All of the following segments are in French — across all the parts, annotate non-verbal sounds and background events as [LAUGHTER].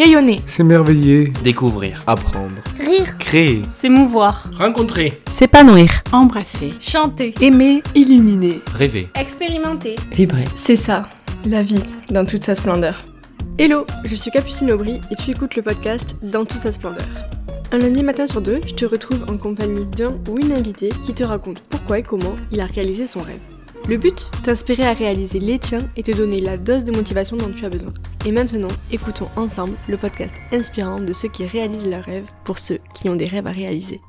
Rayonner. S'émerveiller. Découvrir. Apprendre. Rire. Créer. S'émouvoir. Rencontrer. S'épanouir. Embrasser. Chanter. Aimer. Illuminer. Rêver. Expérimenter. Vibrer. C'est ça, la vie, dans toute sa splendeur. Hello, je suis Capucine Aubry et tu écoutes le podcast Dans toute sa splendeur. Un lundi matin sur deux, je te retrouve en compagnie d'un ou une invitée qui te raconte pourquoi et comment il a réalisé son rêve. Le but T'inspirer à réaliser les tiens et te donner la dose de motivation dont tu as besoin. Et maintenant, écoutons ensemble le podcast inspirant de ceux qui réalisent leurs rêves pour ceux qui ont des rêves à réaliser.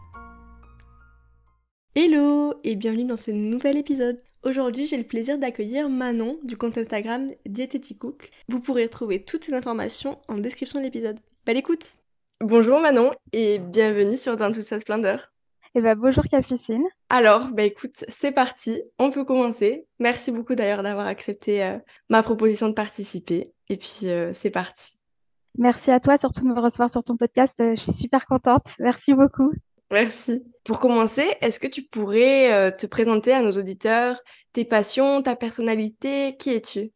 Hello et bienvenue dans ce nouvel épisode. Aujourd'hui, j'ai le plaisir d'accueillir Manon du compte Instagram Dieteticook. Vous pourrez retrouver toutes ces informations en description de l'épisode. Belle écoute Bonjour Manon et bienvenue sur Dans toute sa splendeur. Eh ben, bonjour Capucine. Alors, bah écoute, c'est parti, on peut commencer. Merci beaucoup d'ailleurs d'avoir accepté euh, ma proposition de participer. Et puis, euh, c'est parti. Merci à toi surtout de me recevoir sur ton podcast. Euh, je suis super contente. Merci beaucoup. Merci. Pour commencer, est-ce que tu pourrais te présenter à nos auditeurs tes passions, ta personnalité, qui es-tu?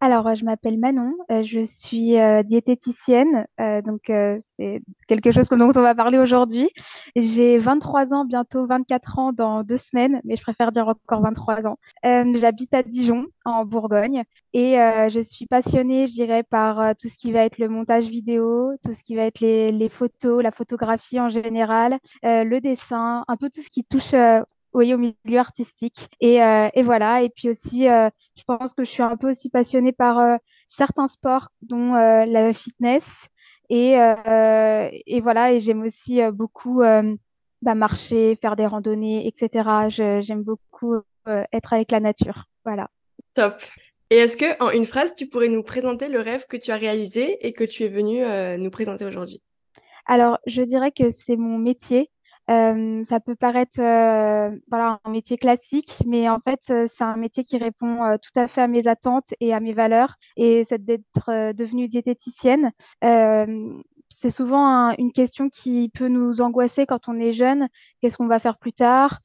Alors, je m'appelle Manon, euh, je suis euh, diététicienne, euh, donc c'est quelque chose dont on va parler aujourd'hui. J'ai 23 ans, bientôt 24 ans dans deux semaines, mais je préfère dire encore 23 ans. j'habite à Dijon, en Bourgogne, et je suis passionnée, je dirais, par tout ce qui va être le montage vidéo, tout ce qui va être les, les photos, la photographie en général, le dessin, un peu tout ce qui touche oui, au milieu artistique. Et, euh, et, voilà. Et puis aussi, euh, je pense que je suis un peu aussi passionnée par euh, certains sports, dont la fitness. Et, et voilà. Et j'aime aussi beaucoup bah, marcher, faire des randonnées, etc. J'aime beaucoup être avec la nature. Voilà. Top. Et est-ce que, en une phrase, tu pourrais nous présenter le rêve que tu as réalisé et que tu es venu nous présenter aujourd'hui? Alors, je dirais que c'est mon métier. Euh, ça peut paraître euh, voilà, un métier classique, mais en fait, euh, c'est un métier qui répond euh, tout à fait à mes attentes et à mes valeurs. Et c'est d'être devenue diététicienne. c'est souvent une question qui peut nous angoisser quand on est jeune. Qu'est-ce qu'on va faire plus tard?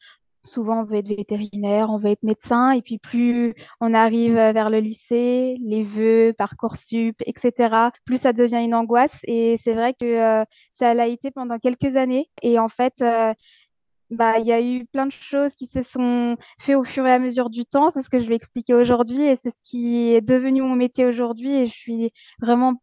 Souvent on veut être vétérinaire, on veut être médecin, et puis plus on arrive vers le lycée, les vœux, Parcoursup, etc., plus ça devient une angoisse. Et c'est vrai que euh, ça l'a été pendant quelques années. Et en fait, euh, bah, il y a eu plein de choses qui se sont faites au fur et à mesure du temps. C'est ce que je vais expliquer aujourd'hui et c'est ce qui est devenu mon métier aujourd'hui. Et je suis vraiment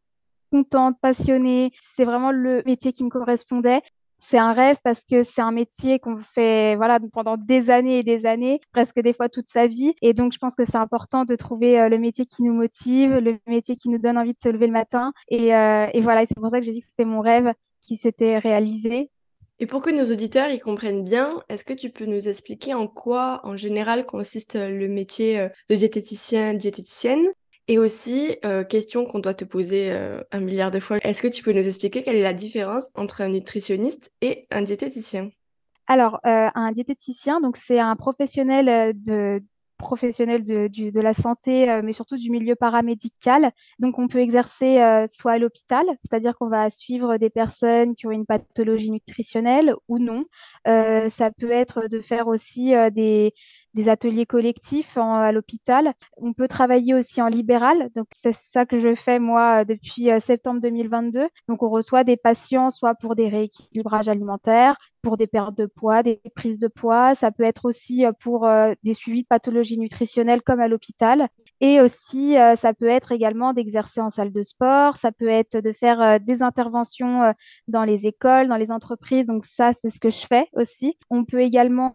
contente, passionnée. C'est vraiment le métier qui me correspondait c'est un rêve parce que c'est un métier qu'on fait voilà pendant des années et des années, presque des fois toute sa vie. Et donc, je pense que c'est important de trouver euh, le métier qui nous motive, le métier qui nous donne envie de se lever le matin. Et, euh, voilà, c'est pour ça que j'ai dit que c'était mon rêve qui s'était réalisé. Et pour que nos auditeurs y comprennent bien, est-ce que tu peux nous expliquer en quoi, en général, consiste le métier euh, de diététicien, diététicienne? Et aussi, euh, question qu'on doit te poser euh, un milliard de fois, est-ce que tu peux nous expliquer quelle est la différence entre un nutritionniste et un diététicien? Alors, euh, un diététicien, donc c'est un professionnel de professionnel de, de la santé, mais surtout du milieu paramédical. Donc, on peut exercer soit à l'hôpital, c'est-à-dire qu'on va suivre des personnes qui ont une pathologie nutritionnelle ou non. ça peut être de faire aussi des, des ateliers collectifs à l'hôpital. On peut travailler aussi en libéral. Donc, c'est ça que je fais moi depuis euh, septembre 2022. Donc, on reçoit des patients soit pour des rééquilibrages alimentaires, pour des pertes de poids, des prises de poids. Ça peut être aussi euh, pour euh, des suivis de pathologies nutritionnelles comme à l'hôpital. Et aussi, ça peut être également d'exercer en salle de sport. Ça peut être de faire des interventions dans les écoles, dans les entreprises. Donc, ça, c'est ce que je fais aussi. On peut également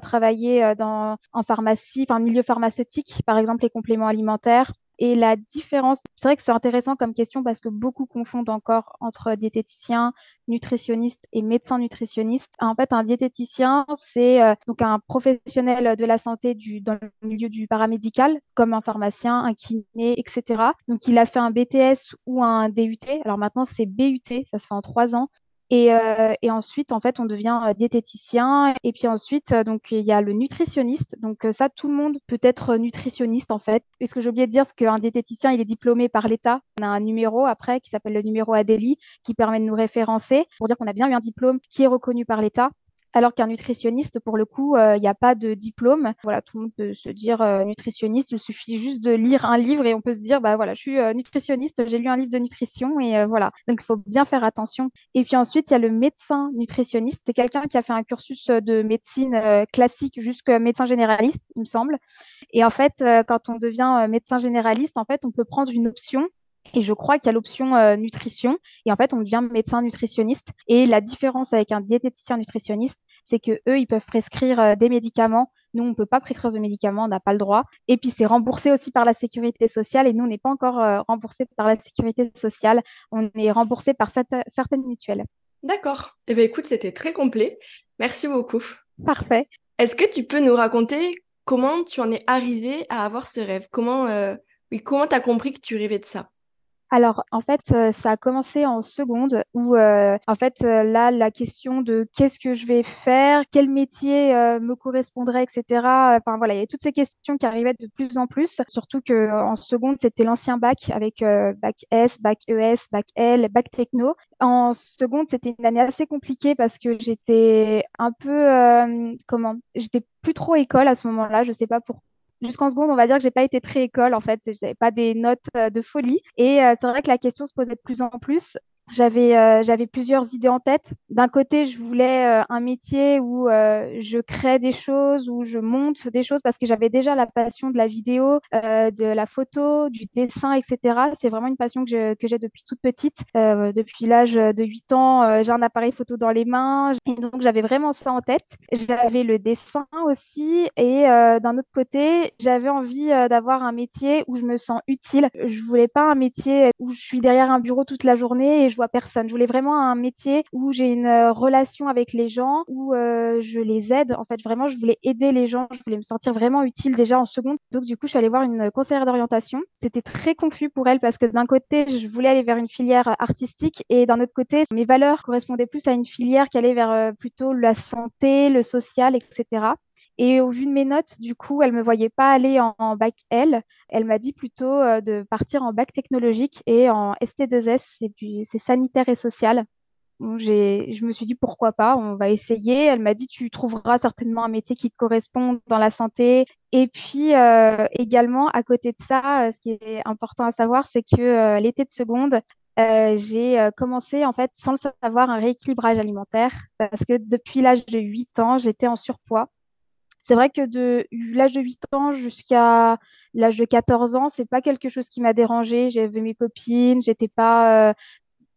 travailler euh, dans, en pharmacie, enfin milieu pharmaceutique, par exemple les compléments alimentaires. Et la différence, c'est vrai que c'est intéressant comme question parce que beaucoup confondent encore entre diététicien, nutritionniste et médecin nutritionniste. En fait, un diététicien, c'est euh, donc un professionnel de la santé du, dans le milieu du paramédical, comme un pharmacien, un kiné, etc. Donc, il a fait un BTS ou un DUT. Alors maintenant, c'est BUT, ça se fait en trois ans. Et, euh, et, ensuite, en fait, on devient euh, diététicien. Et puis ensuite, euh, donc il y a le nutritionniste. Donc ça, tout le monde peut être nutritionniste en fait. Et ce que j'ai oublié de dire, qu'un diététicien, il est diplômé par l'État? On a un numéro après qui s'appelle le numéro ADELI, qui permet de nous référencer pour dire qu'on a bien eu un diplôme qui est reconnu par l'État. Alors qu'un nutritionniste, pour le coup, il n'y a pas de diplôme. Voilà, tout le monde peut se dire nutritionniste. Il suffit juste de lire un livre et on peut se dire, bah voilà, je suis nutritionniste, j'ai lu un livre de nutrition et voilà. Donc, il faut bien faire attention. Et puis ensuite, il y a le médecin nutritionniste. C'est quelqu'un qui a fait un cursus de médecine classique jusqu'à médecin généraliste, il me semble. Et en fait, quand on devient médecin généraliste, en fait, on peut prendre une option et je crois qu'il y a l'option euh, nutrition. Et en fait, on devient médecin nutritionniste. Et la différence avec un diététicien nutritionniste, c'est que eux, ils peuvent prescrire euh, des médicaments. Nous, on ne peut pas prescrire de médicaments, on n'a pas le droit. Et puis, c'est remboursé aussi par la sécurité sociale. Et nous, on n'est pas encore euh, remboursé par la sécurité sociale. On est remboursé par certaines mutuelles. D'accord. Eh bien, écoute, c'était très complet. Merci beaucoup. Parfait. Est-ce que tu peux nous raconter comment tu en es arrivé à avoir ce rêve? Comment, oui, comment tu as compris que tu rêvais de ça? Alors, en fait, euh, ça a commencé en seconde où, euh, en fait, euh, là, la question de qu'est-ce que je vais faire, quel métier me correspondrait, etc. Enfin, voilà, il y avait toutes ces questions qui arrivaient de plus en plus, surtout que en seconde, c'était l'ancien bac avec bac S, bac ES, bac L, bac techno. En seconde, c'était une année assez compliquée parce que j'étais un peu, comment, j'étais plus trop école à ce moment-là, je sais pas pourquoi jusqu'en seconde, on va dire que j'ai pas été très école en fait, j'avais pas des notes euh, de folie. Et euh, c'est vrai que la question se posait de plus en plus j'avais euh, j'avais plusieurs idées en tête. D'un côté, je voulais euh, un métier où euh, je crée des choses, où je monte des choses parce que j'avais déjà la passion de la vidéo, de la photo, du dessin, etc. C'est vraiment une passion que, que j'ai depuis toute petite. depuis l'âge de 8 ans, j'ai un appareil photo dans les mains. Et donc, j'avais vraiment ça en tête. J'avais le dessin aussi. Et d'un autre côté, j'avais envie d'avoir un métier où je me sens utile. Je voulais pas un métier où je suis derrière un bureau toute la journée vois personne. Je voulais vraiment un métier où j'ai une euh, relation avec les gens, où euh, je les aide. En fait, vraiment, je voulais aider les gens. Je voulais me sentir vraiment utile déjà en seconde. Donc, du coup, je suis allée voir une conseillère d'orientation. C'était très confus pour elle parce que d'un côté, je voulais aller vers une filière artistique et d'un autre côté, mes valeurs correspondaient plus à une filière qui allait vers euh, plutôt la santé, le social, etc. Et au vu de mes notes, du coup, elle ne me voyait pas aller en, bac L. Elle m'a dit plutôt euh, de partir en bac technologique et en ST2S, c'est sanitaire et social. je me suis dit pourquoi pas, on va essayer. Elle m'a dit tu trouveras certainement un métier qui te correspond dans la santé. Et puis euh, également, à côté de ça, euh, ce qui est important à savoir, c'est que l'été de seconde, j'ai commencé en fait sans le savoir un rééquilibrage alimentaire parce que depuis l'âge de 8 ans, j'étais en surpoids. C'est vrai que de l'âge de 8 ans jusqu'à l'âge de 14 ans, c'est pas quelque chose qui m'a dérangé. J'avais mes copines, j'étais pas. Euh,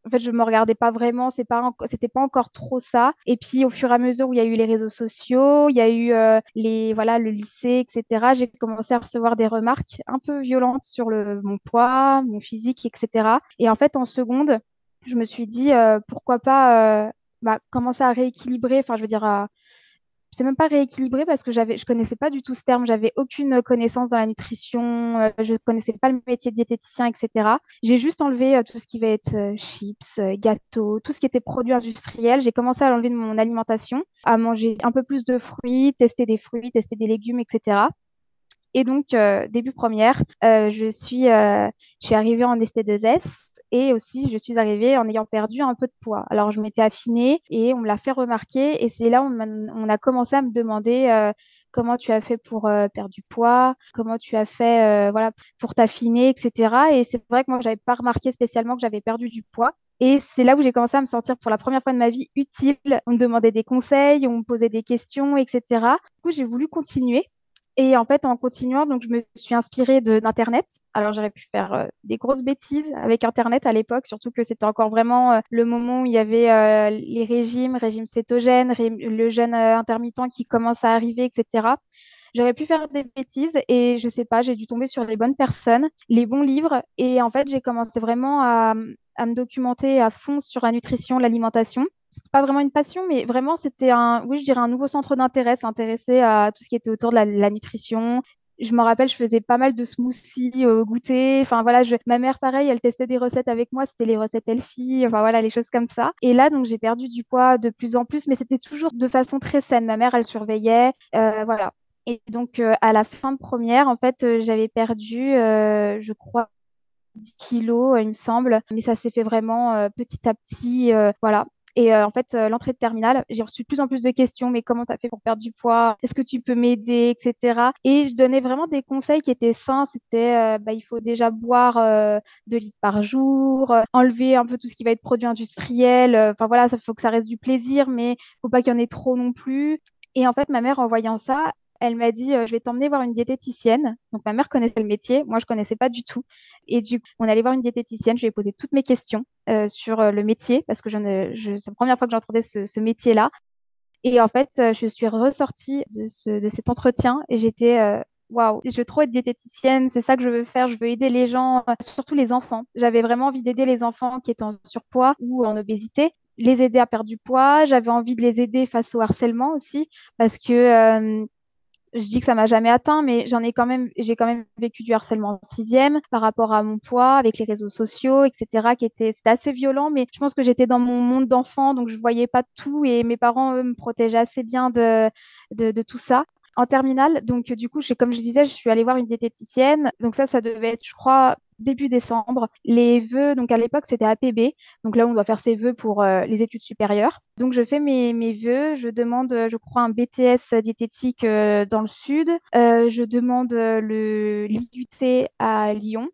en fait, je me regardais pas vraiment, c'est pas, c'était pas encore trop ça. Et puis, au fur et à mesure où il y a eu les réseaux sociaux, il y a eu euh, les, voilà, le lycée, etc. J'ai commencé à recevoir des remarques un peu violentes sur le, mon poids, mon physique, etc. Et en fait, en seconde, je me suis dit euh, pourquoi pas bah, commencer à rééquilibrer. Enfin, je veux dire, à, c'est même pas rééquilibré parce que j'avais, je connaissais pas du tout ce terme, j'avais aucune connaissance dans la nutrition, euh, je connaissais pas le métier de diététicien, etc. J'ai juste enlevé euh, tout ce qui va être euh, chips, gâteaux, tout ce qui était produit industriel. J'ai commencé à l'enlever de mon alimentation, à manger un peu plus de fruits, tester des fruits, tester des légumes, etc. Et donc, début première, je suis, je suis arrivée en ST2S et aussi, je suis arrivée en ayant perdu un peu de poids. Alors, je m'étais affinée et on me l'a fait remarquer. Et c'est là où on a commencé à me demander euh, comment tu as fait pour euh, perdre du poids, comment tu as fait euh, voilà, pour t'affiner, etc. Et c'est vrai que moi, je n'avais pas remarqué spécialement que j'avais perdu du poids. Et c'est là où j'ai commencé à me sentir pour la première fois de ma vie utile. On me demandait des conseils, on me posait des questions, etc. Du coup, j'ai voulu continuer. Et en fait, en continuant, donc je me suis inspirée d'Internet. Alors, j'aurais pu faire euh, des grosses bêtises avec Internet à l'époque, surtout que c'était encore vraiment euh, le moment où il y avait euh, les régimes, régime cétogène, le jeûne intermittent qui commence à arriver, etc. J'aurais pu faire des bêtises et je sais pas, j'ai dû tomber sur les bonnes personnes, les bons livres. Et en fait, j'ai commencé vraiment à, à me documenter à fond sur la nutrition, l'alimentation c'est pas vraiment une passion, mais vraiment, c'était un, oui, je dirais un nouveau centre d'intérêt, s'intéresser à tout ce qui était autour de la, nutrition. Je me rappelle, je faisais pas mal de smoothies au goûter. Enfin voilà, je... ma mère, pareil, elle testait des recettes avec moi. C'était les recettes Elfie. Enfin voilà, les choses comme ça. Et là, donc, j'ai perdu du poids de plus en plus, mais c'était toujours de façon très saine. Ma mère, elle surveillait. Euh, voilà. Et donc, euh, à la fin de première, en fait, euh, j'avais perdu, je crois, 10 kilos, il me semble. Mais ça s'est fait vraiment petit à petit. voilà. Et en fait, l'entrée de terminale, j'ai reçu de plus en plus de questions, mais comment tu as fait pour perdre du poids? Est-ce que tu peux m'aider, etc. Et je donnais vraiment des conseils qui étaient sains. C'était, bah, il faut déjà boire 2 litres par jour, enlever un peu tout ce qui va être produit industriel. Enfin voilà, ça faut que ça reste du plaisir, mais faut pas qu'il y en ait trop non plus. Et en fait, ma mère, en voyant ça, elle m'a dit Je vais t'emmener voir une diététicienne. Donc, ma mère connaissait le métier. Moi, je ne connaissais pas du tout. Et du coup, on allait voir une diététicienne. Je lui ai posé toutes mes questions sur le métier parce que c'est la première fois que j'entendais ce, métier-là. Et en fait, je suis ressortie de, ce, de cet entretien et j'étais waouh, je veux trop être diététicienne, c'est ça que je veux faire, je veux aider les gens, surtout les enfants. J'avais vraiment envie d'aider les enfants qui étaient en surpoids ou en obésité les aider à perdre du poids. J'avais envie de les aider face au harcèlement aussi, parce que euh, je dis que ça m'a jamais atteint, mais j'en ai quand même, j'ai quand même vécu du harcèlement en sixième par rapport à mon poids, avec les réseaux sociaux, etc., qui était, c'était assez violent, mais je pense que j'étais dans mon monde d'enfant, donc je voyais pas tout et mes parents, eux, me protégeaient assez bien de, de, de tout ça en terminale. Donc, du coup, comme je disais, je suis allée voir une diététicienne. Donc, ça, ça devait être, je crois, début décembre. Les vœux, donc à l'époque, c'était APB. Donc là, on doit faire ses vœux pour euh, les études supérieures. Donc je fais mes, mes vœux. Je demande, je crois, un BTS diététique euh, dans le sud. Euh, je demande le l'IUT à Lyon.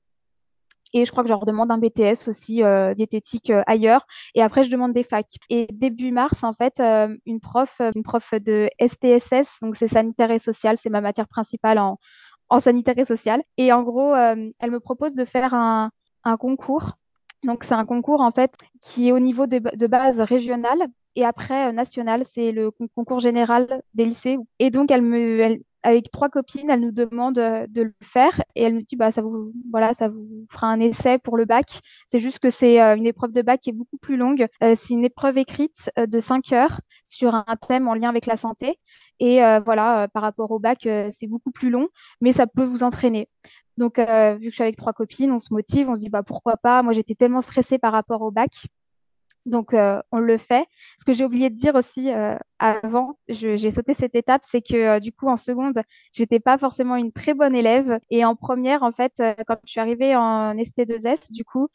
Et je crois que je leur demande un BTS aussi diététique ailleurs. Et après, je demande des facs. Et début mars, en fait, une prof, une prof de STSS, donc c'est sanitaire et social, c'est ma matière principale en, en sanitaire et social. Et en gros, euh, elle me propose de faire un, concours. Donc, c'est un concours, en fait, qui est au niveau de, base régionale. Et après, euh, national, c'est le concours général des lycées. Et donc, elle me, avec trois copines, elle nous demande euh, de le faire et elle nous dit bah ça vous voilà ça vous fera un essai pour le bac. C'est juste que c'est une épreuve de bac qui est beaucoup plus longue. c'est une épreuve écrite de cinq heures sur un thème en lien avec la santé et euh, voilà, euh, par rapport au bac, euh, c'est beaucoup plus long, mais ça peut vous entraîner. Donc, vu que je suis avec trois copines, on se motive, on se dit bah, pourquoi pas? Moi, j'étais tellement stressée par rapport au bac. Donc, on le fait. Ce que j'ai oublié de dire aussi avant, j'ai sauté cette étape, c'est que du coup, en seconde, j'étais pas forcément une très bonne élève. Et en première, en fait, quand je suis arrivée en ST2S, du coup,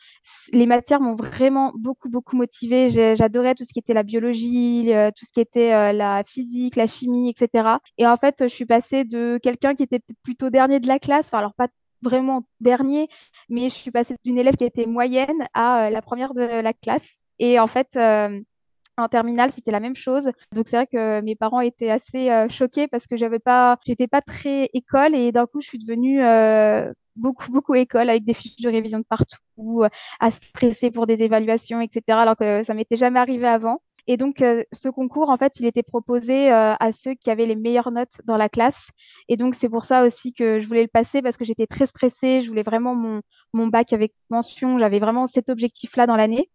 les matières m'ont vraiment beaucoup, beaucoup motivée. J'adorais tout ce qui était la biologie, tout ce qui était la physique, la chimie, etc. Et en fait, je suis passée de quelqu'un qui était plutôt dernier de la classe, enfin, alors pas vraiment dernier, mais je suis passée d'une élève qui était moyenne à la première de la classe. Et en fait, euh, en terminale, c'était la même chose. Donc c'est vrai que mes parents étaient assez euh, choqués parce que j'avais pas, j'étais pas très école et d'un coup je suis devenue euh, beaucoup beaucoup école avec des fiches de révision de partout, à stresser pour des évaluations, etc. Alors que ça m'était jamais arrivé avant. Et donc, ce concours, en fait, il était proposé à ceux qui avaient les meilleures notes dans la classe. Et donc, c'est pour ça aussi que je voulais le passer parce que j'étais très stressée. Je voulais vraiment mon, mon bac avec mention. J'avais vraiment cet objectif-là dans l'année.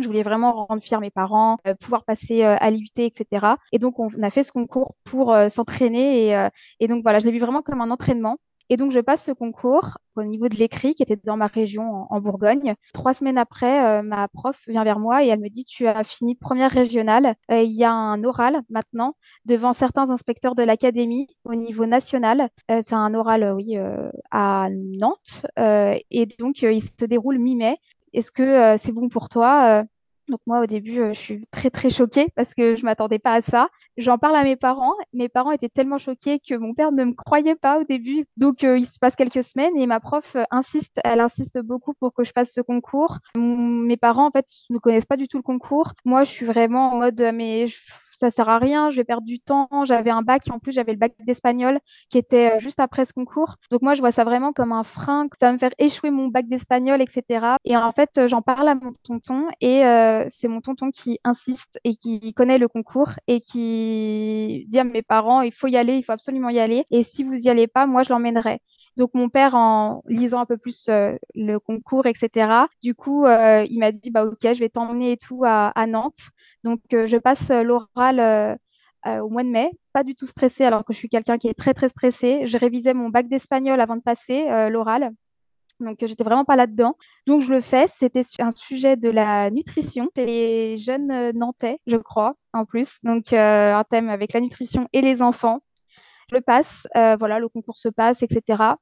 Je voulais vraiment rendre fiers mes parents, euh, pouvoir passer euh, à l'IUT, etc. Et donc, on a fait ce concours pour euh, s'entraîner. Et, et, donc, voilà, je l'ai vu vraiment comme un entraînement. Et donc, je passe ce concours au niveau de l'écrit, qui était dans ma région en, Bourgogne. Trois semaines après, ma prof vient vers moi et elle me dit Tu as fini première régionale. il y a un oral maintenant devant certains inspecteurs de l'académie au niveau national. c'est un oral, oui, à Nantes. et donc, il se déroule mi-mai. Est-ce que euh, c'est bon pour toi euh? donc moi, au début, euh, je suis très, très choquée parce que je m'attendais pas à ça. J'en parle à mes parents. Mes parents étaient tellement choqués que mon père ne me croyait pas au début. Donc, il se passe quelques semaines et ma prof insiste, elle insiste beaucoup pour que je fasse ce concours. Mes parents, en fait, ne connaissent pas du tout le concours. Moi, je suis vraiment en mode, mais ça sert à rien, je vais perdre du temps. J'avais un bac, et en plus j'avais le bac d'espagnol qui était euh, juste après ce concours. Donc moi je vois ça vraiment comme un frein, ça va me faire échouer mon bac d'espagnol, etc. Et en fait euh, j'en parle à mon tonton et euh, c'est mon tonton qui insiste et qui connaît le concours et qui dit à mes parents il faut y aller, il faut absolument y aller. Et si vous y allez pas, moi je l'emmènerai. Donc mon père, en lisant un peu plus le concours, etc., du coup, il m'a dit, bah ok, je vais t'emmener et tout à Nantes. Donc, euh, je passe euh, l'oral euh, au mois de mai, pas du tout stressée, alors que je suis quelqu'un qui est très, très stressé. Je révisais mon bac d'espagnol avant de passer l'oral. Donc, j'étais vraiment pas là-dedans. Donc, je le fais. C'était un sujet de la nutrition les jeunes Nantais, je crois, en plus. Donc, un thème avec la nutrition et les enfants. Je le passe. voilà, le concours se passe, etc.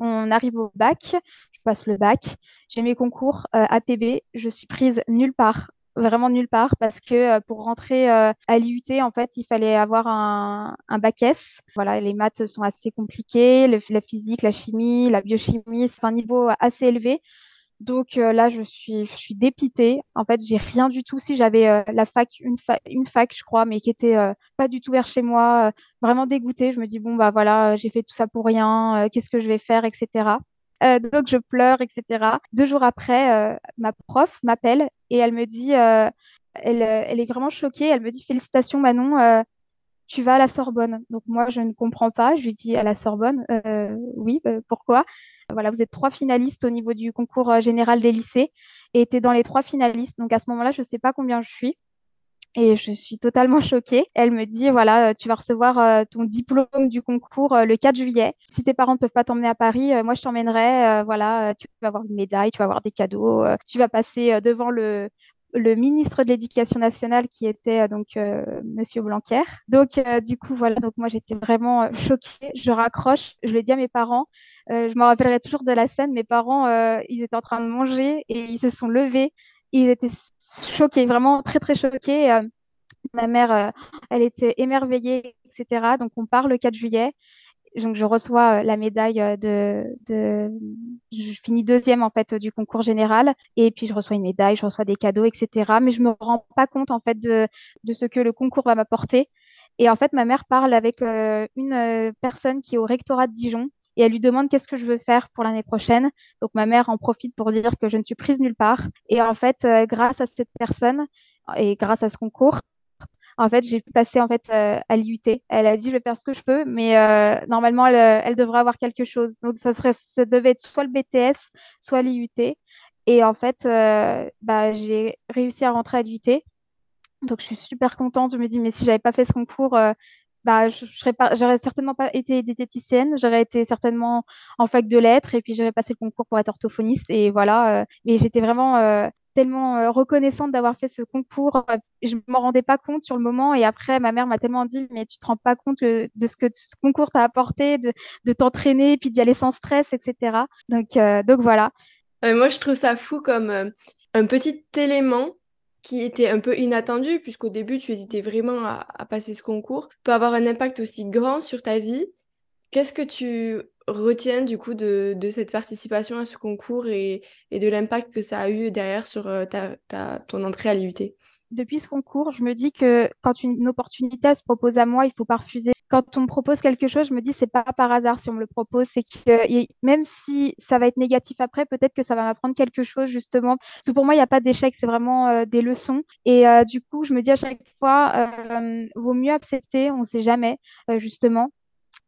On arrive au bac. Je passe le bac. J'ai mes concours APB. Je suis prise nulle part vraiment nulle part parce que pour rentrer à l'IUT, en fait, il fallait avoir un, un bac S. Voilà, les maths sont assez compliquées, la physique, la chimie, la biochimie, c'est un niveau assez élevé. Donc euh, là, je suis, je suis dépitée. En fait, j'ai rien du tout. Si j'avais euh, la fac, une, une fac, je crois, mais qui était euh, pas du tout vers chez moi, vraiment dégoûtée. Je me dis bon bah voilà, j'ai fait tout ça pour rien. Qu'est-ce que je vais faire, etc. donc je pleure, etc. Deux jours après, ma prof m'appelle et elle me dit, elle, elle est vraiment choquée. Elle me dit félicitations Manon, tu vas à la Sorbonne. Donc moi, je ne comprends pas. Je lui dis à la Sorbonne, oui, pourquoi? Voilà, vous êtes trois finalistes au niveau du concours euh, général des lycées et tu es dans les trois finalistes. Donc à ce moment-là, je ne sais pas combien je suis. Et je suis totalement [LAUGHS] choquée. Elle me dit, voilà, euh, tu vas recevoir euh, ton diplôme du concours le 4 juillet. Si tes parents ne peuvent pas t'emmener à Paris, moi, je t'emmènerai. voilà, tu vas avoir une médaille, tu vas avoir des cadeaux. tu vas passer devant le, le ministre de l'Éducation nationale qui était euh, donc euh, Monsieur Blanquer. Donc euh, du coup voilà, donc moi j'étais vraiment choquée. Je raccroche, je le dis à mes parents. je me rappellerai toujours de la scène. Mes parents, ils étaient en train de manger et ils se sont levés. Ils étaient choqués, vraiment très très choqués. ma mère, elle était émerveillée, etc. Donc on part le 4 juillet donc je reçois euh, la médaille euh, de, je finis deuxième en fait du concours général et puis je reçois une médaille, je reçois des cadeaux, etc. Mais je me rends pas compte en fait de, ce que le concours va m'apporter. Et en fait, ma mère parle avec euh, une personne qui est au rectorat de Dijon et elle lui demande qu'est-ce que je veux faire pour l'année prochaine. Donc ma mère en profite pour dire que je ne suis prise nulle part. Et en fait, grâce à cette personne et grâce à ce concours, en fait, j'ai pu passer en fait euh, à l'IUT. Elle a dit, je vais faire ce que je peux, mais euh, normalement, elle, devrait avoir quelque chose. Donc, ça devait être soit le BTS, soit l'IUT. Et en fait, euh, bah, j'ai réussi à rentrer à l'IUT. Donc, je suis super contente. Je me dis, mais si j'avais pas fait ce concours, bah, je j'aurais certainement pas été diététicienne, j'aurais été certainement en fac de lettres et puis j'aurais passé le concours pour être orthophoniste et voilà. mais j'étais vraiment tellement euh, reconnaissante d'avoir fait ce concours. Je ne m'en rendais pas compte sur le moment. Et après, ma mère m'a tellement dit, mais tu te rends pas compte de ce que ce concours t'a apporté, de, de t'entraîner, puis d'y aller sans stress, etc. Donc, euh, donc voilà. Euh, moi, je trouve ça fou comme un petit élément qui était un peu inattendu, puisqu'au début, tu hésitais vraiment à, à passer ce concours, peut avoir un impact aussi grand sur ta vie. Qu'est-ce que tu retiens du coup de, de, cette participation à ce concours et, et de l'impact que ça a eu derrière sur euh, ta, ta, ton entrée à l'IUT Depuis ce concours, je me dis que quand une, opportunité se propose à moi, il faut pas refuser. Quand on me propose quelque chose, je me dis c'est pas par hasard si on me le propose, c'est que même si ça va être négatif après, peut-être que ça va m'apprendre quelque chose justement. Parce que pour moi, il n'y a pas d'échec, c'est vraiment euh, des leçons. Et euh, du coup, je me dis à chaque fois, vaut mieux accepter, on ne sait jamais justement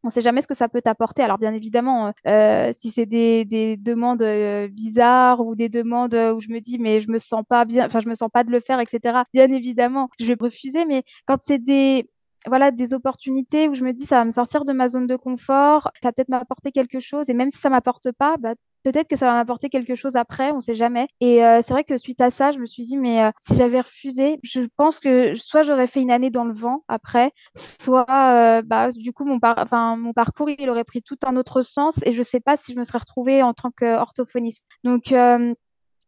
on ne sait jamais ce que ça peut t'apporter. Alors bien évidemment, euh, si c'est des, demandes euh, bizarres ou des demandes où je me dis mais je me sens pas bien, enfin je me sens pas de le faire, etc. Bien évidemment, je vais refuser. Mais quand c'est des voilà des opportunités où je me dis ça va me sortir de ma zone de confort, ça va peut-être m'apporter quelque chose et même si ça m'apporte pas, bah, peut-être que ça va m'apporter quelque chose après, on sait jamais. Et euh, c'est vrai que suite à ça, je me suis dit, mais euh, si j'avais refusé, je pense que soit j'aurais fait une année dans le vent après, soit euh, bah, du coup, mon parcours, il aurait pris tout un autre sens et je ne sais pas si je me serais retrouvée en tant qu'orthophoniste. Donc,